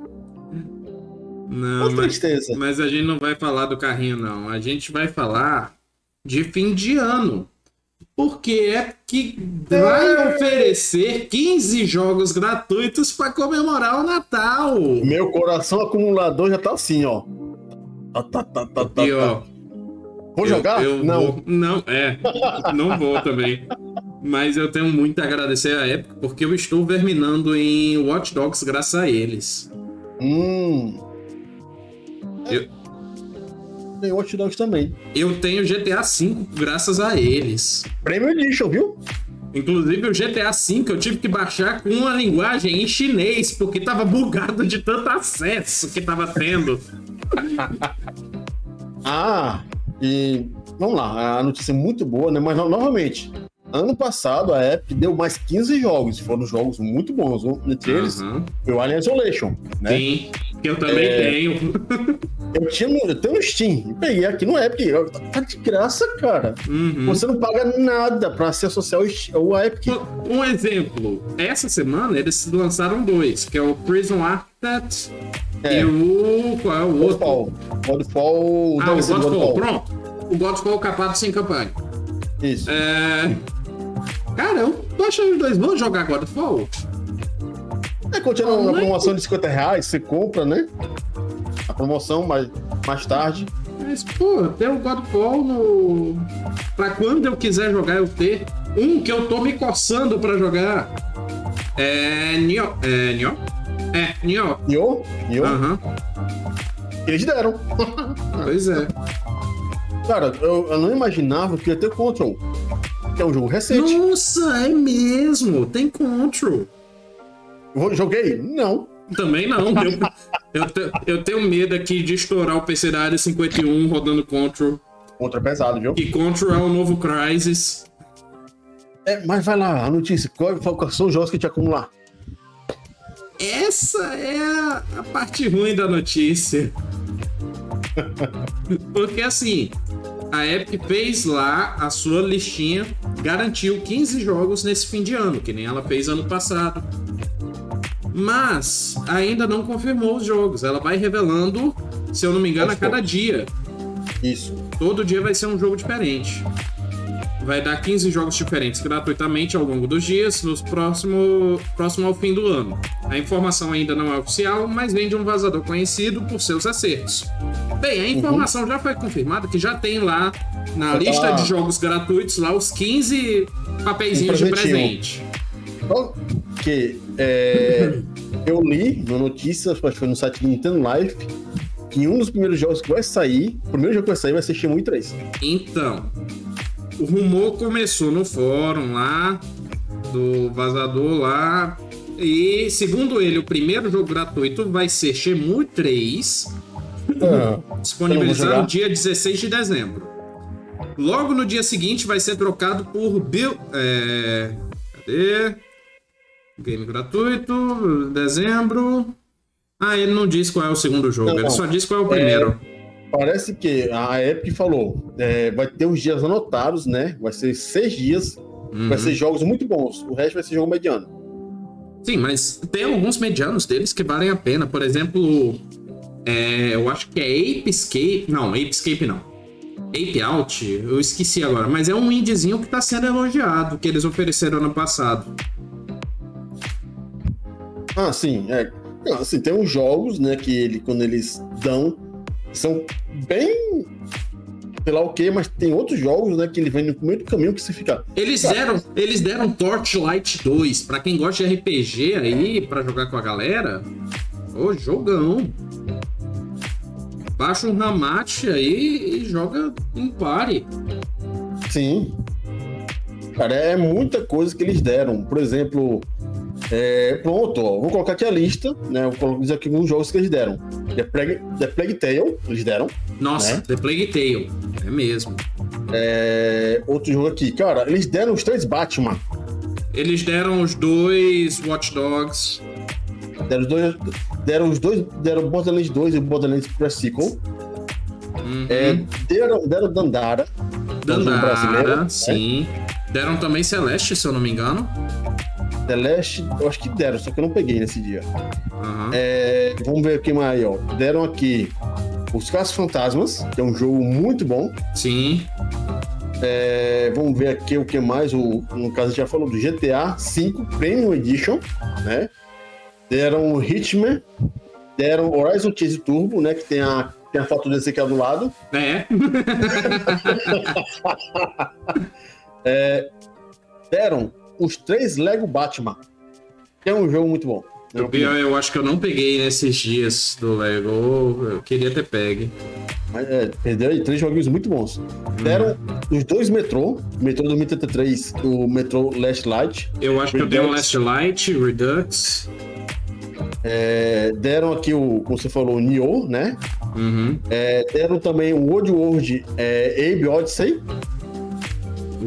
Não, mas, mas a gente não vai falar do carrinho, não. A gente vai falar de fim de ano. Porque é que vai é. oferecer 15 jogos gratuitos para comemorar o Natal. Meu coração acumulador já tá assim, ó. Tá, tá, tá, tá, tá. E, ó, vou jogar? Eu, eu não. Vou, não, é. Não vou também. Mas eu tenho muito a agradecer a Epic, porque eu estou verminando em Watch Dogs graças a eles. Hum. Eu, tem Watch Dogs também. Eu tenho GTA V graças a eles. Premium Edition, viu? Inclusive o GTA V eu tive que baixar com uma linguagem em chinês, porque tava bugado de tanto acesso que tava tendo. [laughs] ah, e vamos lá, a notícia é muito boa, né? Mas novamente, ano passado a Epic deu mais 15 jogos, foram jogos muito bons. Entre eles, uhum. foi o Alien Isolation, né? Sim, que eu também é... tenho. Eu, tinha, eu tenho no Steam, peguei aqui no Epic. Tá de graça, cara. Uhum. Você não paga nada pra se associar ao, ao Epic. Um exemplo, essa semana eles lançaram dois, que é o Prison Architect é. e o. Qual é o outro? Godfall. Godfall. Ah, o Godfall. Godfall. Pronto. O Godfall capado sem campanha. Isso. É... Cara, eu tô achando os dois. Vamos jogar Godfall? É, continua na promoção de 50 reais, você compra, né? a promoção mais, mais tarde. Mas, pô, tem o Godfall no. Pra quando eu quiser jogar, eu ter. Um que eu tô me coçando pra jogar é. Nio. É. Nio? É, Nio. Nio? Nio? Aham. Eles deram. pois é. Cara, eu, eu, não imaginava que ia ter Control. Que é um jogo recente. Nossa, é mesmo. Tem Control. Joguei? Não. Também não. Eu, eu, eu, tenho medo aqui de estourar o PC da área 51 rodando Control. Contra pesado, viu? E Control é o novo Crysis. É, mas vai lá, a notícia. Qual, qual são os jogos que te acumular? Essa é a, a parte ruim da notícia. [laughs] Porque assim, a Epic fez lá a sua listinha, garantiu 15 jogos nesse fim de ano, que nem ela fez ano passado mas ainda não confirmou os jogos. Ela vai revelando, se eu não me engano, a cada dia. Isso. Todo dia vai ser um jogo diferente. Vai dar 15 jogos diferentes gratuitamente ao longo dos dias, nos próximo, próximo ao fim do ano. A informação ainda não é oficial, mas vem de um vazador conhecido por seus acertos. Bem, a informação uhum. já foi confirmada que já tem lá na lista de jogos gratuitos lá os 15 papeizinhos um de presente. Que é, [laughs] eu li na notícia, acho que foi no site Nintendo Life, que um dos primeiros jogos que vai sair, o primeiro jogo que vai sair vai ser Shenmue 3. Então, o rumor começou no fórum lá, do vazador lá, e segundo ele, o primeiro jogo gratuito vai ser Shenmue 3, ah, disponibilizado no dia 16 de dezembro. Logo no dia seguinte vai ser trocado por Bill. É... Cadê? Game gratuito, dezembro. Ah, ele não diz qual é o segundo jogo, não, ele só diz qual é o primeiro. É, parece que a Epic falou, é, vai ter os dias anotados, né? Vai ser seis dias, uhum. vai ser jogos muito bons. O resto vai ser jogo mediano. Sim, mas tem alguns medianos deles que valem a pena. Por exemplo, é, eu acho que é Ape Escape. Não, Ape Escape não. Ape Out, eu esqueci agora, mas é um indiezinho que tá sendo elogiado, que eles ofereceram ano passado. Ah, sim. É. Assim, tem uns jogos, né, que ele, quando eles dão, são bem sei lá o que, mas tem outros jogos, né, que ele vem no meio do caminho que você fica. Eles cara, deram, eles deram Torchlight 2 para quem gosta de RPG aí, para jogar com a galera. Ô, jogão. Baixa um Ramate aí e joga em pare. Sim. Cara, é muita coisa que eles deram. Por exemplo, é, pronto, ó, vou colocar aqui a lista, né? Vou dizer aqui alguns jogos que eles deram. The Plague, The Plague Tale, eles deram. Nossa, né? The Plague Tale, é mesmo. É, outro jogo aqui, cara, eles deram os três Batman. Eles deram os dois Watch Dogs. Deram os dois, deram os dois, deram Borderlands 2 e Borderlands Pre-Sequel. Uhum. É, deram, deram Dandara. Dandara, né? sim. Deram também Celeste, se eu não me engano. Celeste, eu acho que deram, só que eu não peguei nesse dia. Aham. É, vamos ver aqui mais, ó. Deram aqui Os Casos Fantasmas, que é um jogo muito bom. Sim. É, vamos ver aqui o que mais. O, no caso, a gente já falou do GTA V Premium Edition, né? Deram Hitman, deram Horizon Chase Turbo, né? Que tem a, tem a foto desse aqui do lado. É. [laughs] Deram os três Lego Batman, é um jogo muito bom. opinião. eu acho que eu não peguei nesses dias do Lego. Eu queria ter pegue. Mas, é, três joguinhos muito bons. Deram os dois Metrô, Metrô 2033, o Metrô Last Light. Eu acho que eu tenho o Redux. Last Light, Redux. É, deram aqui o, como você falou, o Nioh, né? Uhum. É, deram também o World World é, Abe Odyssey.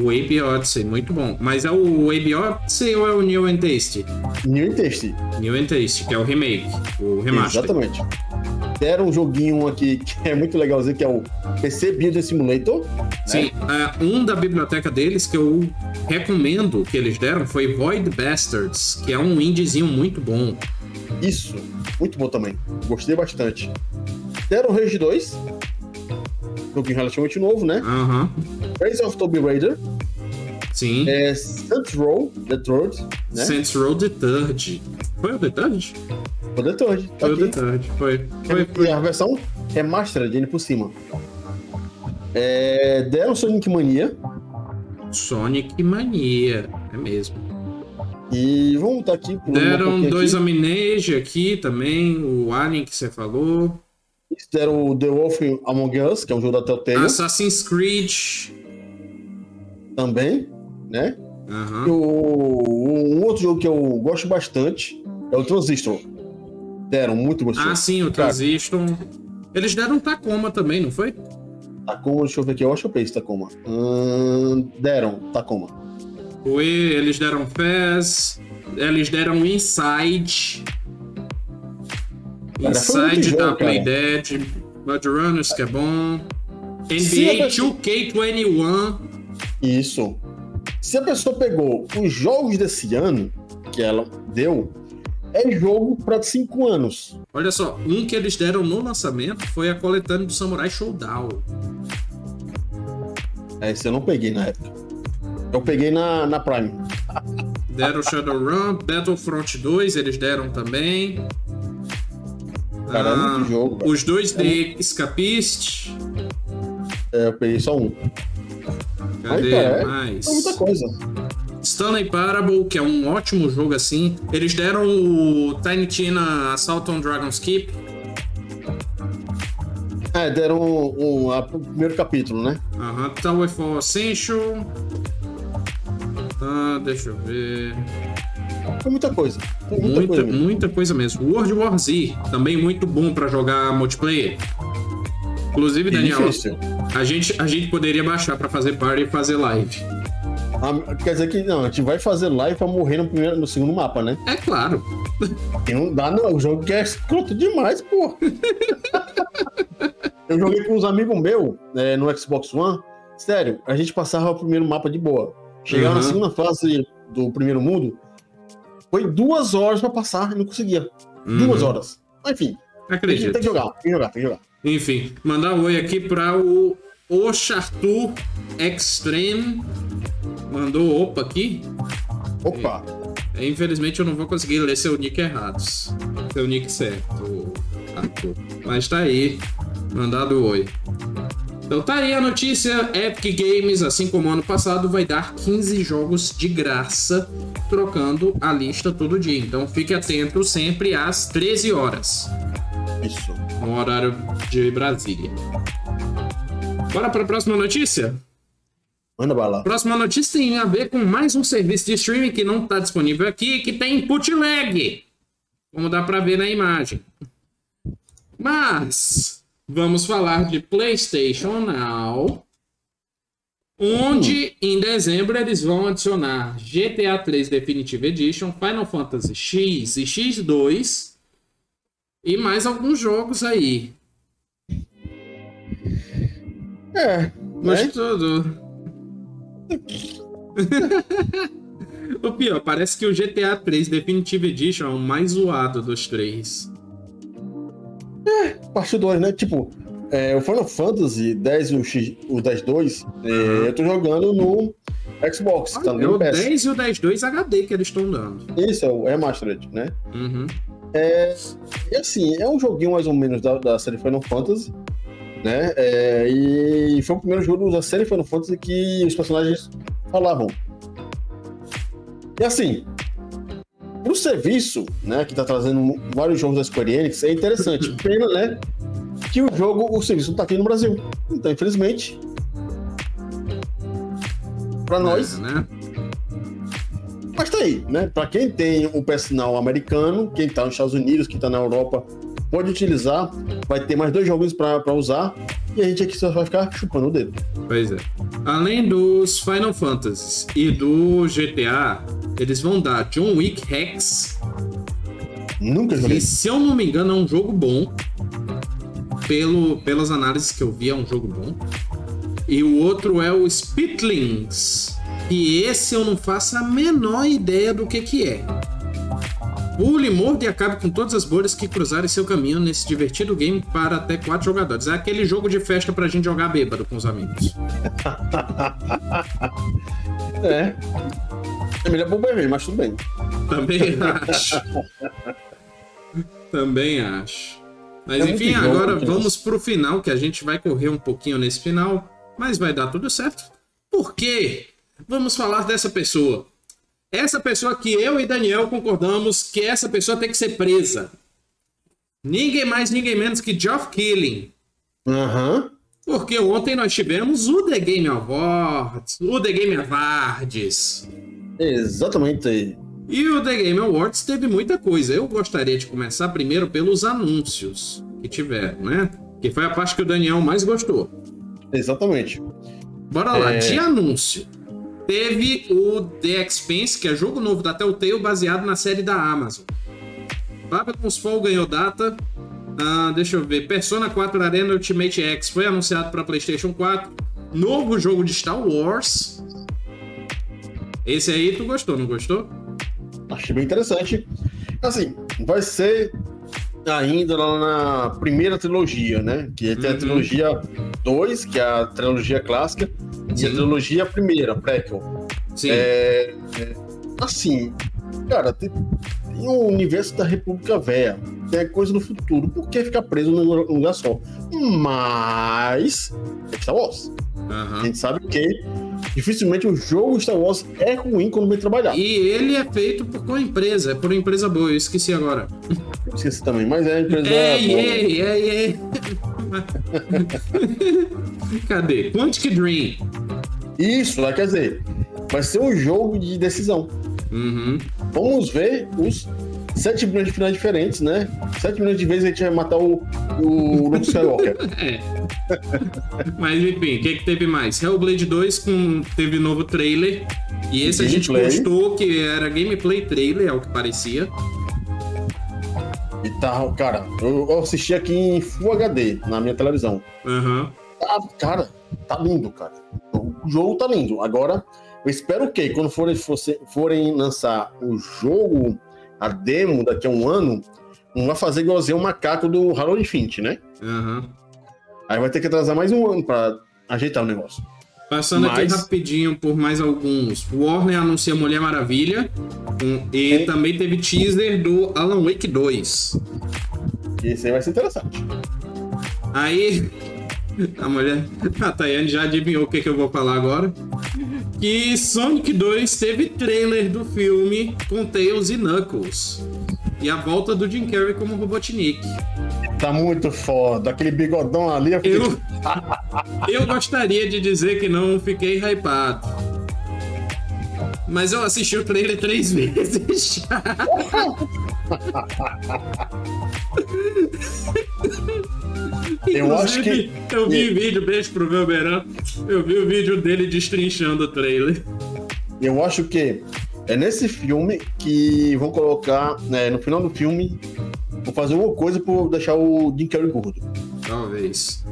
O Ape Odyssey, muito bom. Mas é o Ape Odyssey ou é o New and Tasty? New and Tasty. New and Tasty, que é o remake, o remaster. Exatamente. Deram um joguinho aqui que é muito legalzinho, que é o PC Builder Simulator. Sim, é, um da biblioteca deles que eu recomendo que eles deram foi Void Bastards, que é um indiezinho muito bom. Isso, muito bom também. Gostei bastante. Deram Rage 2. Joguinho relativamente novo, né? Aham, Rise of Tomb Raider. sim. É, Saints Row, The Third, né? Saints Row The Third. Foi o The Third? Foi The Third, tá Foi o The aqui. Third, foi. Foi, E a versão remastered, indo por cima. É, deram Sonic Mania. Sonic Mania, é mesmo. E vamos botar aqui. um Deram pouquinho dois aqui. Amnesia aqui também, o Alien que você falou. Deram o The Wolf Among Us, que é um jogo da Telltale Assassin's Creed. também, né? E o, um outro jogo que eu gosto bastante é o Transistor. Deram muito gostoso. Ah, sim, o Cara, Transition. Eles deram Tacoma também, não foi? Tacoma, deixa eu ver aqui. Eu acho que eu peguei Tacoma. Hum, deram Tacoma. E, eles deram Fez. Eles deram Inside. Inside da jogo, Play cara. Dead. Blood Runners, que é bom. NBA pessoa- 2K21. Isso. Se a pessoa pegou os jogos desse ano que ela deu, é jogo para 5 anos. Olha só, um que eles deram no lançamento foi a coletânea do Samurai Showdown. Esse eu não peguei na época. Eu peguei na, na Prime. Deram Shadowrun, Battlefront 2, eles deram também. Cara, é Ah, muito jogo. velho. Os 2D Escapist. É, eu peguei só um. Cadê cara, é- mais? É muita coisa. Stanley Parable, que é um ótimo jogo assim. Eles deram o Tiny Tina Assault on Dragon's Keep. É, deram o primeiro capítulo, né? Aham, Towerfall Essential. Ah, deixa eu ver. Foi muita coisa. Muita, Muita, coisa. mesmo. muita coisa mesmo. World War Z, também muito bom pra jogar multiplayer. Inclusive, Daniel, difícil. a gente, a gente poderia baixar pra fazer party e fazer live. Ah, quer dizer que não, a gente vai fazer live pra morrer no, primeiro, no segundo mapa, né? É claro. E não dá, não. O jogo é escroto demais, pô. [laughs] eu joguei com uns amigos meus é, no Xbox One. Sério, a gente passava o primeiro mapa de boa. Chegava na Uhum. segunda fase do primeiro mundo, foi duas horas pra passar e não conseguia. Duas Uhum. horas. Mas, Enfim, Acredito. tem que jogar, tem que jogar, tem que jogar. Enfim, mandar um oi aqui para o Ochartur Extreme. Mandou opa aqui. Opa! É, Infelizmente eu não vou conseguir ler seu nick errado. Seu nick certo, Arthur. Mas tá aí. Mandado oi. Então tá aí a notícia. Epic Games, assim como ano passado, vai dar 15 jogos de graça, trocando a lista todo dia. Então fique atento sempre às 13 horas Isso. no horário de Brasília. Bora para a próxima notícia? Manda bala. Próxima notícia tem a ver com mais um serviço de streaming que não está disponível aqui, que tem input lag. Como dá para ver na imagem. Mas vamos falar de PlayStation Now, onde em dezembro eles vão adicionar GTA 3 Definitive Edition, Final Fantasy X e X2 e mais alguns jogos aí. É. Gostou do. [laughs] o pior, parece que o GTA 3 Definitive Edition é o mais zoado dos três. É, parte 2, né? Tipo, é, o Final Fantasy 10 e o, X, o 10-2, é, eu tô jogando no Xbox. Ah, tá no é o Game Pass. 10 e o 10.2 HD que eles estão dando. Isso, é o Remastered, né? Uhum. É, e assim, é um joguinho mais ou menos da, da série Final Fantasy, né? É, e foi o primeiro jogo da série Final Fantasy que os personagens falavam. E assim, serviço, né, que tá trazendo vários jogos da Square Enix, é interessante. Pena, né, que o jogo, o serviço não tá aqui no Brasil. Então, infelizmente, pra nós, É, né? mas tá aí, né? Pra quem tem o PS Now americano, quem tá nos Estados Unidos, quem tá na Europa, pode utilizar. Vai ter mais dois jogos pra usar. E a gente aqui só vai ficar chupando o dedo. Pois é. Além dos Final Fantasies e do GTA, eles vão dar John Wick Rex, Nunca joguei. que se eu não me engano é um jogo bom. Pelo, pelas análises que eu vi, é um jogo bom. E o outro é o Spitlings. E esse eu não faço a menor ideia do que que é. Pule, morde e acabe com todas as bolhas que cruzarem seu caminho nesse divertido game para até quatro jogadores. É aquele jogo de festa pra gente jogar bêbado com os amigos. [laughs] É. É melhor pro bebê, mas tudo bem. Também acho. Também acho. Mas É enfim, jogo, agora vamos pro final, que a gente vai correr um pouquinho nesse final, mas vai dar tudo certo. Por quê? Vamos falar dessa pessoa. Essa pessoa que eu e Daniel concordamos que essa pessoa tem que ser presa. Ninguém mais, ninguém menos que Geoff Keighley. Aham. Porque ontem nós tivemos o The Game Awards, o The Game Awards. Exatamente. E o The Game Awards teve muita coisa. Eu gostaria de começar primeiro pelos anúncios que tiveram, né? Que foi a parte que o Daniel mais gostou. Exatamente. Bora lá, É. de anúncio. Teve o The Expanse, que é jogo novo da Telltale baseado na série da Amazon. Babylon's Fall ganhou data. Ah, deixa eu ver. Persona 4 Arena Ultimate X foi anunciado para PlayStation 4. Novo jogo de Star Wars. Esse aí tu gostou, não gostou? Achei bem interessante. Assim, vai ser ainda lá na primeira trilogia, né? Que tem a Uhum. trilogia 2, que é a trilogia clássica, e a Sim. trilogia primeira, prequel. Sim. É, é, assim, cara, tem, tem o universo da República Velha, tem a coisa do futuro. Por que ficar preso num lugar só? Mas. É Star Wars. A Aham. gente sabe que dificilmente o jogo Star Wars é ruim quando bem trabalhado. E ele é feito por qual empresa? É por uma empresa boa, eu esqueci agora. Eu esqueci também, mas é a empresa. Ei, boa. ei, ei, ei. Cadê? Quantic Dream. Isso, lá quer dizer, vai ser um jogo de decisão. Uhum. Vamos ver os 7 milhões de finais diferentes, né? 7 milhões de vezes a gente vai matar o, o Luke Skywalker. [laughs] É. [laughs] Mas enfim, o que, que teve mais? Hellblade 2 com, teve novo trailer. E esse a gente Gameplay. postou que era gameplay trailer, é o que parecia. E tá, cara, eu assisti aqui em Full HD na minha televisão. Tá, cara, tá lindo, cara. O jogo tá lindo. Agora, eu espero que quando forem, forem lançar o jogo, a demo daqui a um ano, não vai fazer igualzinho o macaco do Halo Infinite, né? Aham. Aí vai ter que atrasar mais um ano pra ajeitar o negócio. Passando aqui Mas- rapidinho por mais alguns. Warner anuncia Mulher Maravilha. e Sim. também teve teaser do Alan Wake 2. Esse aí vai ser interessante. Aí, a mulher, a Tayane já adivinhou o que, que eu vou falar agora. Que Sonic 2 teve trailer do filme com Tails e Knuckles. E a volta do Jim Carrey como Robotnik. Tá muito foda. Aquele bigodão ali. Eu fiquei- Eu, [laughs] eu gostaria de dizer que não fiquei hypado. Mas eu assisti o trailer três [laughs] vezes já. [laughs] Eu acho Inclusive, Eu vi vídeo, beijo pro Beirão. Eu vi o vídeo dele destrinchando o trailer. Eu acho que é nesse filme que vão colocar, né, no final do filme, vão fazer alguma coisa por deixar o Jim Carrey gordo. Talvez.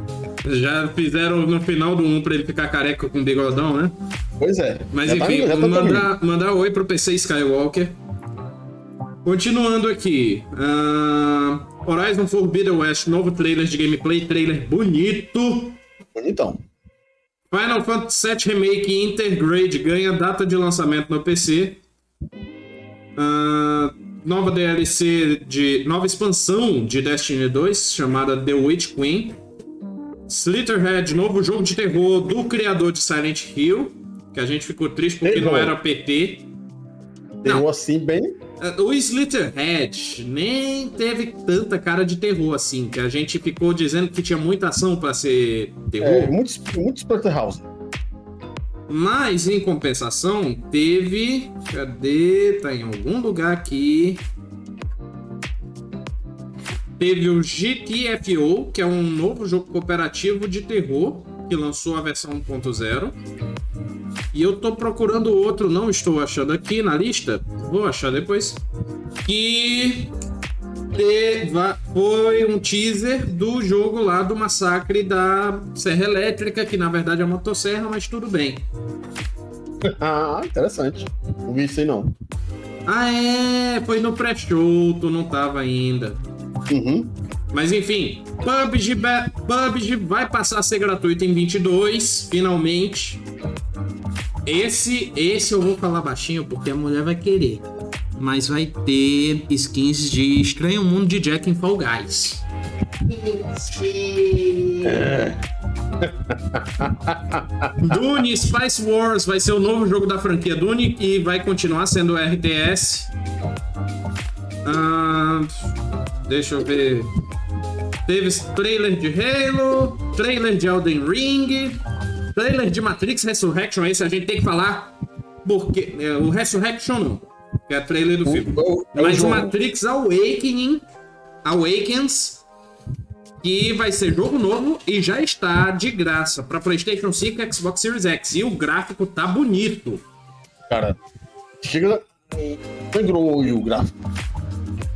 Já fizeram no final do 1 pra ele ficar careca com bigodão, né? Pois é. Mas Já tá- enfim, tá mandar, mandar oi pro PC Skywalker. Continuando aqui. ah, Horizon Forbidden West, novo trailer de gameplay, trailer bonito. Bonitão. Final Fantasy VII Remake Intergrade ganha data de lançamento no PC. Ah, nova DLC de. Nova expansão de Destiny 2, chamada The Witch Queen. Slitterhead, novo jogo de terror do criador de Silent Hill. Que a gente ficou triste porque Terror. não era PT. Terror assim, bem. Ah, O Slitterhead nem teve tanta cara de terror assim, que a gente ficou dizendo que tinha muita ação pra ser terror. É, muitos, muitos Splatterhouse. Mas, em compensação, teve. Cadê? Tá em algum lugar aqui. Teve o GTFO, que é um novo jogo cooperativo de terror, que lançou a versão 1.0. E eu tô procurando outro, não estou achando aqui na lista. Vou achar depois. Que foi um teaser do jogo lá do massacre da Serra Elétrica, que na verdade é motosserra, mas tudo bem. [laughs] Ah, interessante. Não vi isso aí, não. Ah, é, foi no pré-show, tu não tava ainda. Uhum. Mas enfim, PUBG, PUBG vai passar a ser gratuito em 22, finalmente. Esse, esse eu vou falar baixinho porque a mulher vai querer. Mas vai ter skins de Estranho Mundo de Jack em Fall Guys. Dune Spice Wars vai ser o novo jogo da franquia Dune e vai continuar sendo RTS. Ah, deixa eu ver. Teve trailer de Halo, trailer de Elden Ring, trailer de Matrix Resurrection. Esse a gente tem que falar porque é, o Resurrection não, que é trailer do filme. o- é o Mas o jogo. Matrix Awakening, Awakens, que vai ser jogo novo e já está de graça para PlayStation 5 e Xbox Series X. E o gráfico tá bonito. Cara, chega. Sangrou o gráfico.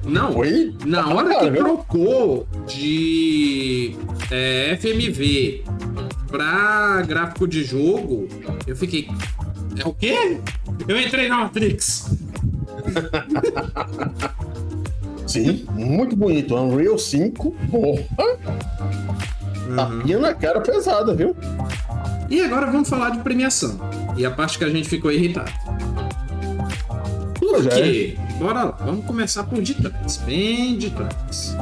Não, Foi? na hora que trocou de é, FMV pra gráfico de jogo, eu fiquei. É o quê? Eu entrei na Matrix. [laughs] Sim, muito bonito. Unreal 5, porra. Uhum. Tapinha na cara pesada, viu? E agora vamos falar de premiação. E a parte que a gente ficou irritado. Por é. quê? Bora lá, vamos começar por de trás, bem de trás.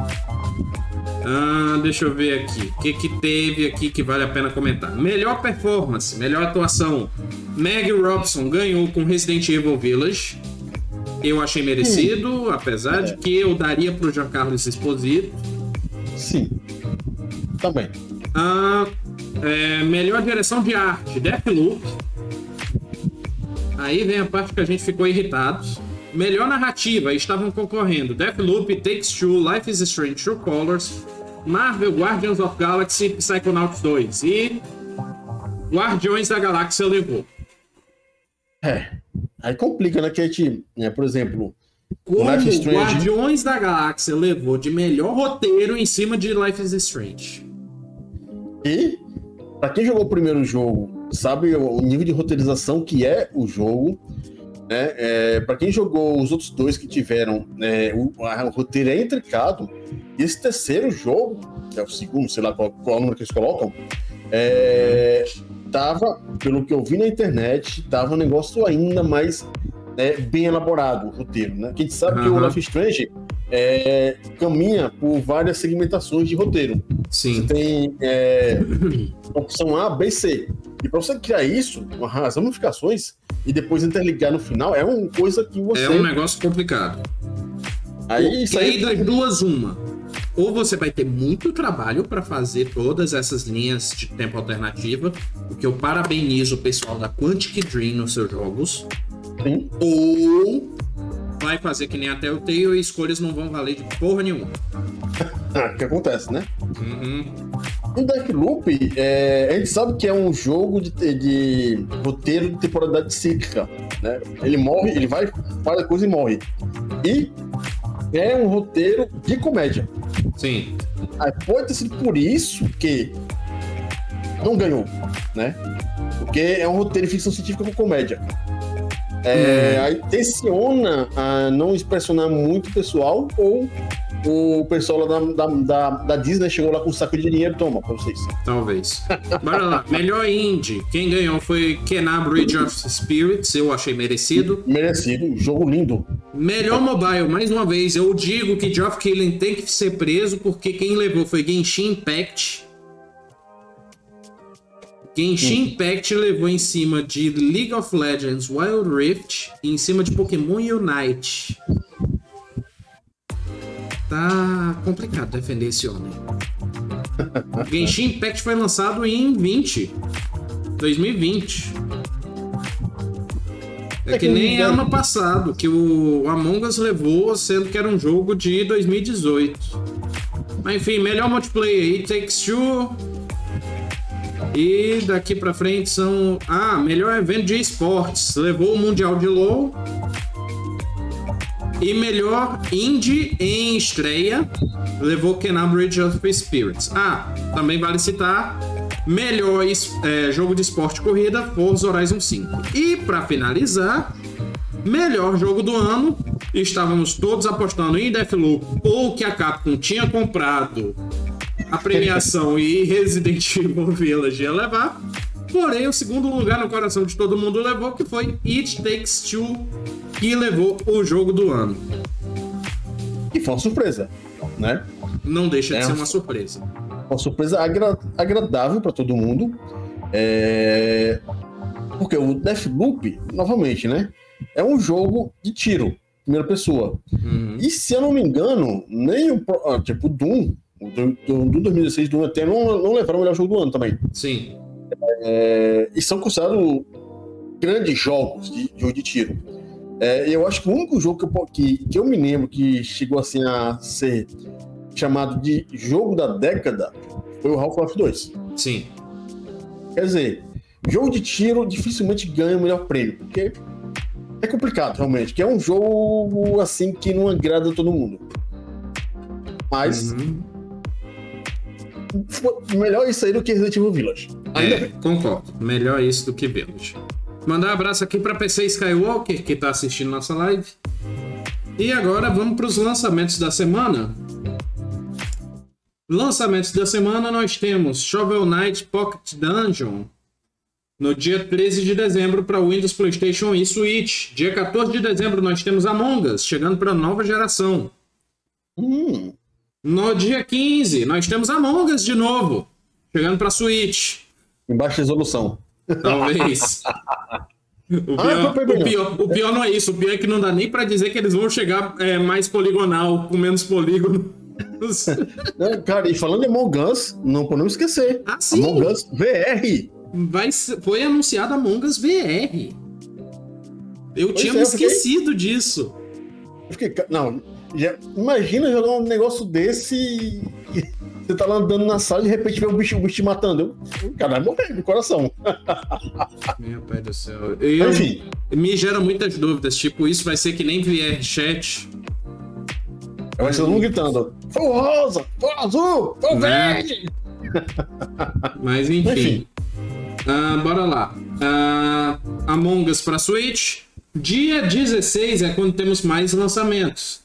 Ah, deixa eu ver aqui. O que, que teve aqui que vale a pena comentar? Melhor performance, melhor atuação. Meg Robson ganhou com Resident Evil Village. Eu achei merecido, apesar de que eu daria pro Giancarlo Esposito. Sim. Também. Ah, é, melhor direção de arte, Deathloop. Aí vem a parte que a gente ficou irritado. Melhor narrativa, estavam concorrendo Deathloop, Takes Two, Life is Strange, True Colors, Marvel, Guardians of Galaxy Psychonauts 2. E Guardiões da Galáxia levou. É. Aí complica, né? Que a gente, né, por exemplo, Como Life is Strange. Guardiões da Galáxia levou de melhor roteiro em cima de Life is Strange. E, pra quem jogou o primeiro jogo, sabe o nível de roteirização que é o jogo. Né? É, para quem jogou os outros dois que tiveram, né, o, a- o roteiro é intricado. Esse terceiro jogo, que é o segundo, sei lá qual, qual é o número que eles colocam, é, tava, pelo que eu vi na internet, tava um negócio ainda mais né, bem elaborado, o roteiro. Né? Que a gente sabe que o. Life Strange é, caminha por várias segmentações de roteiro. Você Sim. tem é, [coughs] opção A, B, C. E para você criar isso, as ramificações, e depois interligar no final, é uma coisa que você. É um negócio complicado. Aí isso e aí. das duas, uma. Ou você vai ter muito trabalho para fazer todas essas linhas de tempo alternativa, o que eu parabenizo o pessoal da Quantic Dream nos seus jogos. Sim. Ou vai fazer que nem até o Telltale e escolhas não vão valer de porra nenhuma. Ah, que acontece, né? Uhum. O Deathloop, é, a gente sabe que é um jogo de, de roteiro de temporalidade cíclica, né? Ele morre, ele vai, faz a coisa e morre. E é um roteiro de comédia. Sim. Aí pode ter sido por isso que não ganhou, né? Porque é um roteiro de ficção científica com comédia. É, Hum. Aí tensiona a não impressionar muito o pessoal ou o pessoal lá da, da, da, Disney chegou lá com um saco de dinheiro, toma pra vocês. Talvez. Bora lá. Melhor indie. Quem ganhou foi Kenna Bridge of Spirits. Eu achei merecido. Merecido, jogo lindo. Melhor mobile. Mais uma vez, eu digo que Geoff Keighley tem que ser preso porque quem levou foi Genshin Impact. Genshin Impact levou em cima de League of Legends Wild Rift e em cima de Pokémon Unite. Tá complicado defender esse homem. [laughs] Genshin Impact foi lançado em 20. 2020. É que nem ano passado, que o Among Us levou, sendo que era um jogo de 2018. Mas enfim, melhor multiplayer aí, Takes Two. E daqui pra frente são. Ah, melhor evento de esportes. Levou o Mundial de LoL. E melhor indie em estreia. Levou Kenna Bridge of Spirits. Ah, também vale citar. Melhor é, jogo de esporte corrida, Forza Horizon 5. E pra finalizar, melhor jogo do ano. Estávamos todos apostando em Deathloop ou que a Capcom tinha comprado a premiação e [laughs] Resident Evil Village ia levar. Porém, o segundo lugar no coração de todo mundo levou, que foi It Takes Two, que levou o jogo do ano. E foi uma surpresa, né? Não deixa de É ser um- uma surpresa. Uma surpresa agra- agradável para todo mundo. É... Porque o Deathloop, novamente, né? É um jogo de tiro, primeira pessoa. Uhum. E se eu não me engano, nem o ah, tipo Doom, o Doom, Doom 2016 Doom até não, não levaram o melhor jogo do ano também. Sim. É, e são considerados grandes jogos de jogo de tiro. É, eu acho que o único jogo que eu, que, que eu me lembro que chegou assim a ser chamado de jogo da década foi o Half-Life 2. Sim. Quer dizer, jogo de tiro dificilmente ganha o melhor prêmio, porque é complicado realmente, que é um jogo assim que não agrada todo mundo. Mas Uhum. melhor isso aí do que Resident Evil Village. Ainda É, bem. concordo. Melhor isso do que Village. Mandar um abraço aqui pra PC Skywalker, que tá assistindo nossa live. E agora vamos para os lançamentos da semana. Lançamentos da semana nós temos Shovel Knight Pocket Dungeon no dia 13 de dezembro para Windows, PlayStation e Switch. Dia 14 de dezembro nós temos Among Us chegando para nova geração. Hum, No dia 15 nós temos Among Us de novo chegando para Switch. em baixa resolução. Talvez. O pior, Ah, o, pior, o pior não é isso. O pior é que não dá nem pra dizer que eles vão chegar é, mais poligonal, com menos polígono. É, Cara, e falando em Among Us, não podemos esquecer. Ah, sim. Among Us VR. Vai, foi anunciado Among Us VR. Eu Pois tinha é, me eu fiquei- esquecido disso. Eu fiquei, não, já- imagina jogar um negócio desse e você tá lá andando na sala e de repente vê o bicho, o bicho te matando. Eu, caralho, morrer do coração. Meu pai do céu. Eu, Enfim, me gera muitas dúvidas. Tipo, isso vai ser que nem VR chat. vai ser todo mundo gritando: Fogo rosa, fogo azul, fogo Né? verde. Mas enfim. Enfim. Ah, bora lá. Ah, Among Us pra Switch. Dia 16 é quando temos mais lançamentos.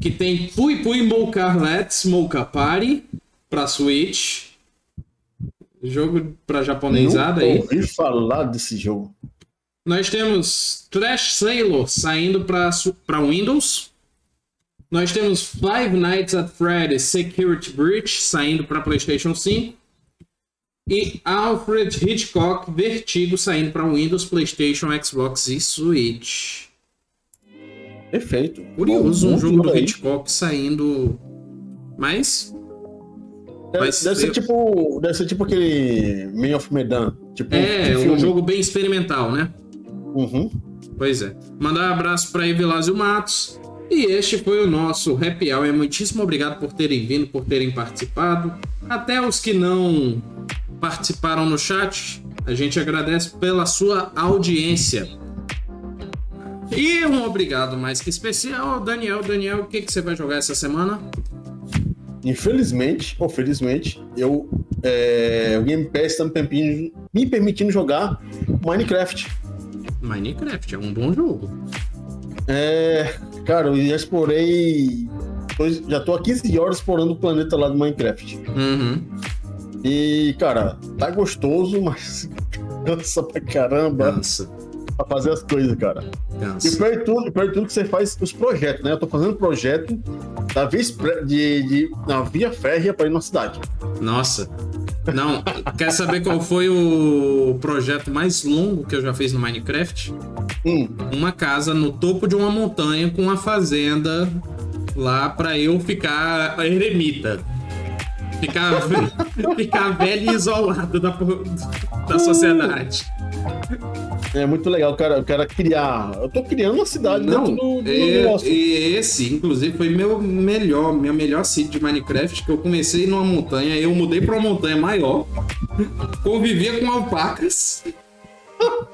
Que tem Pui Pui Molcar Let's Molcar Party pra Switch. Jogo pra japonesada aí. ouvi falar desse jogo. Nós temos Trash Sailor saindo para Windows. Nós temos Five Nights at Freddy's Security Breach saindo para PlayStation 5. E Alfred Hitchcock Vertigo saindo para Windows, PlayStation, Xbox e Switch. Perfeito. Curioso Bom, um bom jogo do aí. Hitchcock saindo. Mas. Deve, Mas deve ser eu- tipo, deve ser tipo aquele Man of Medan. Tipo, É, um jogo bem experimental, né? Uhum. Pois é. Mandar um abraço para Evilásio Matos. E este foi o nosso Happy Hour. Muitíssimo obrigado por terem vindo, por terem participado. Até os que não participaram no chat, a gente agradece pela sua audiência. E um obrigado mais que especial, Daniel. Daniel, o que, que você vai jogar essa semana? Infelizmente, ou felizmente, eu é, o Game Pass está me, me permitindo jogar Minecraft. Minecraft é um bom jogo. É, cara, eu já explorei. Já tô há 15 horas explorando o planeta lá do Minecraft. Uhum. E, cara, tá gostoso, mas [laughs] cansa pra caramba. Cansa. Pra fazer as coisas, cara. Cansa. E pior de tudo, pior tudo que você faz os projetos, né? Eu tô fazendo projeto da via, de, de, na via férrea pra ir na cidade. Nossa. Não, quer saber qual foi o projeto mais longo que eu já fiz no Minecraft? Hum. Uma casa no topo de uma montanha com uma fazenda lá pra eu ficar eremita. Ficar, [laughs] ficar velho e isolado da, da sociedade. É muito legal, cara. Eu quero criar. Eu tô criando uma cidade Não, dentro do, do é, negócio. e esse, inclusive, foi meu melhor, minha melhor sítio de Minecraft, que eu comecei numa montanha, eu mudei pra uma montanha maior, convivia com alpacas,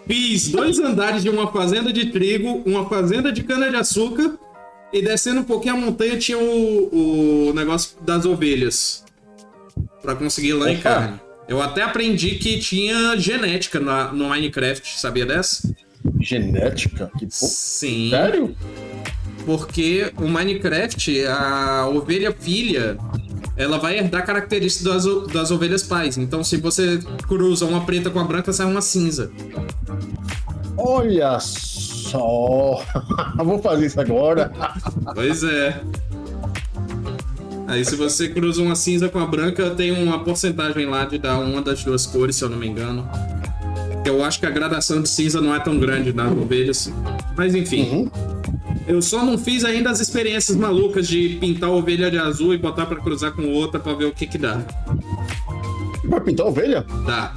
fiz dois andares de uma fazenda de trigo, uma fazenda de cana-de-açúcar, e descendo um pouquinho a montanha tinha o, o negócio das ovelhas, pra conseguir lã e Opa. carne. Eu até aprendi que tinha genética na- no Minecraft, sabia dessa? Genética? Que Sim. sério? Porque o Minecraft, a ovelha filha, ela vai herdar características das, das ovelhas pais. Então, se você cruza uma preta com a branca, sai uma cinza. Olha só. [laughs] Vou fazer isso agora. Pois é. Aí, se você cruza uma cinza com a branca, tem uma porcentagem lá de dar uma das duas cores, se eu não me engano. Eu acho que a gradação de cinza não é tão grande nas ovelhas. Mas enfim. Uhum. Eu só não fiz ainda as experiências malucas de pintar a ovelha de azul e botar pra cruzar com outra pra ver o que que dá. Vai pintar ovelha? Dá.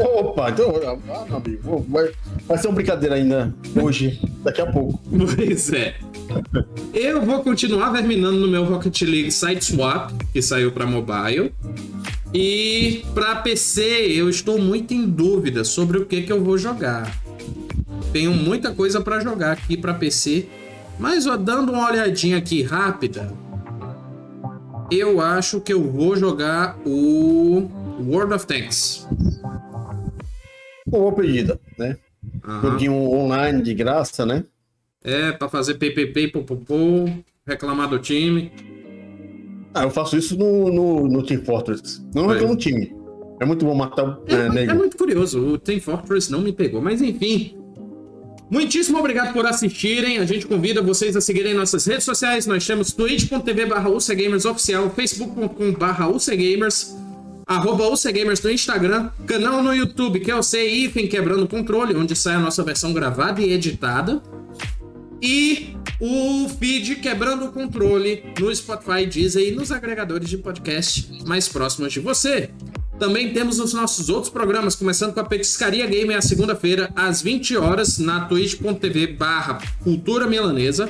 Opa, então. Ah, meu amigo, vai, vai ser uma brincadeira ainda hoje, daqui a pouco. [laughs] Pois é. Eu vou continuar verminando no meu Rocket League Sideswap, que saiu pra mobile. E pra PC, eu estou muito em dúvida sobre o que, que eu vou jogar. Tenho muita coisa pra jogar aqui pra PC, mas ó, dando uma olhadinha aqui rápida, eu acho que eu vou jogar o World of Tanks. Boa pedida, né? Joguinho online de graça, né? É, pra fazer PPP, popopô, reclamar do time. Ah, eu faço isso no, no, no Team Fortress. Não reclamo no time. É muito bom matar É, é, é muito curioso, o Team Fortress não me pegou, mas enfim. Muitíssimo obrigado por assistirem. A gente convida vocês a seguirem nossas redes sociais. Nós temos twitch.tv barra UCGamers oficial, facebook.com barra UCGamers, arroba UCGamers no Instagram, canal no YouTube, que é o CIFEM Quebrando Controle, onde sai a nossa versão gravada e editada. E o feed Quebrando o Controle no Spotify, Deezer e nos agregadores de podcast mais próximos de você. Também temos os nossos outros programas, começando com a Petiscaria Gamer, a segunda-feira, às 20 horas, na twitch.tv barra Cultura Milanesa.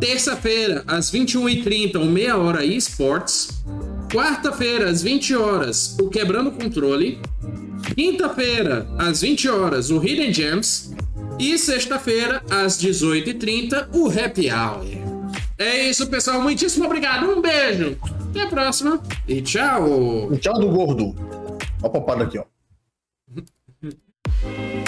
Terça-feira, às 21h30, o Meia Hora eSports. Quarta-feira, às 20 horas, o Quebrando Controle. Quinta-feira, às 20 horas, o Hidden Gems. E sexta-feira, às 18h30, o Happy Hour. É isso, pessoal. Muitíssimo obrigado. Um beijo. Até a próxima. E tchau. Tchau do gordo. Ó a papada aqui, ó. [laughs]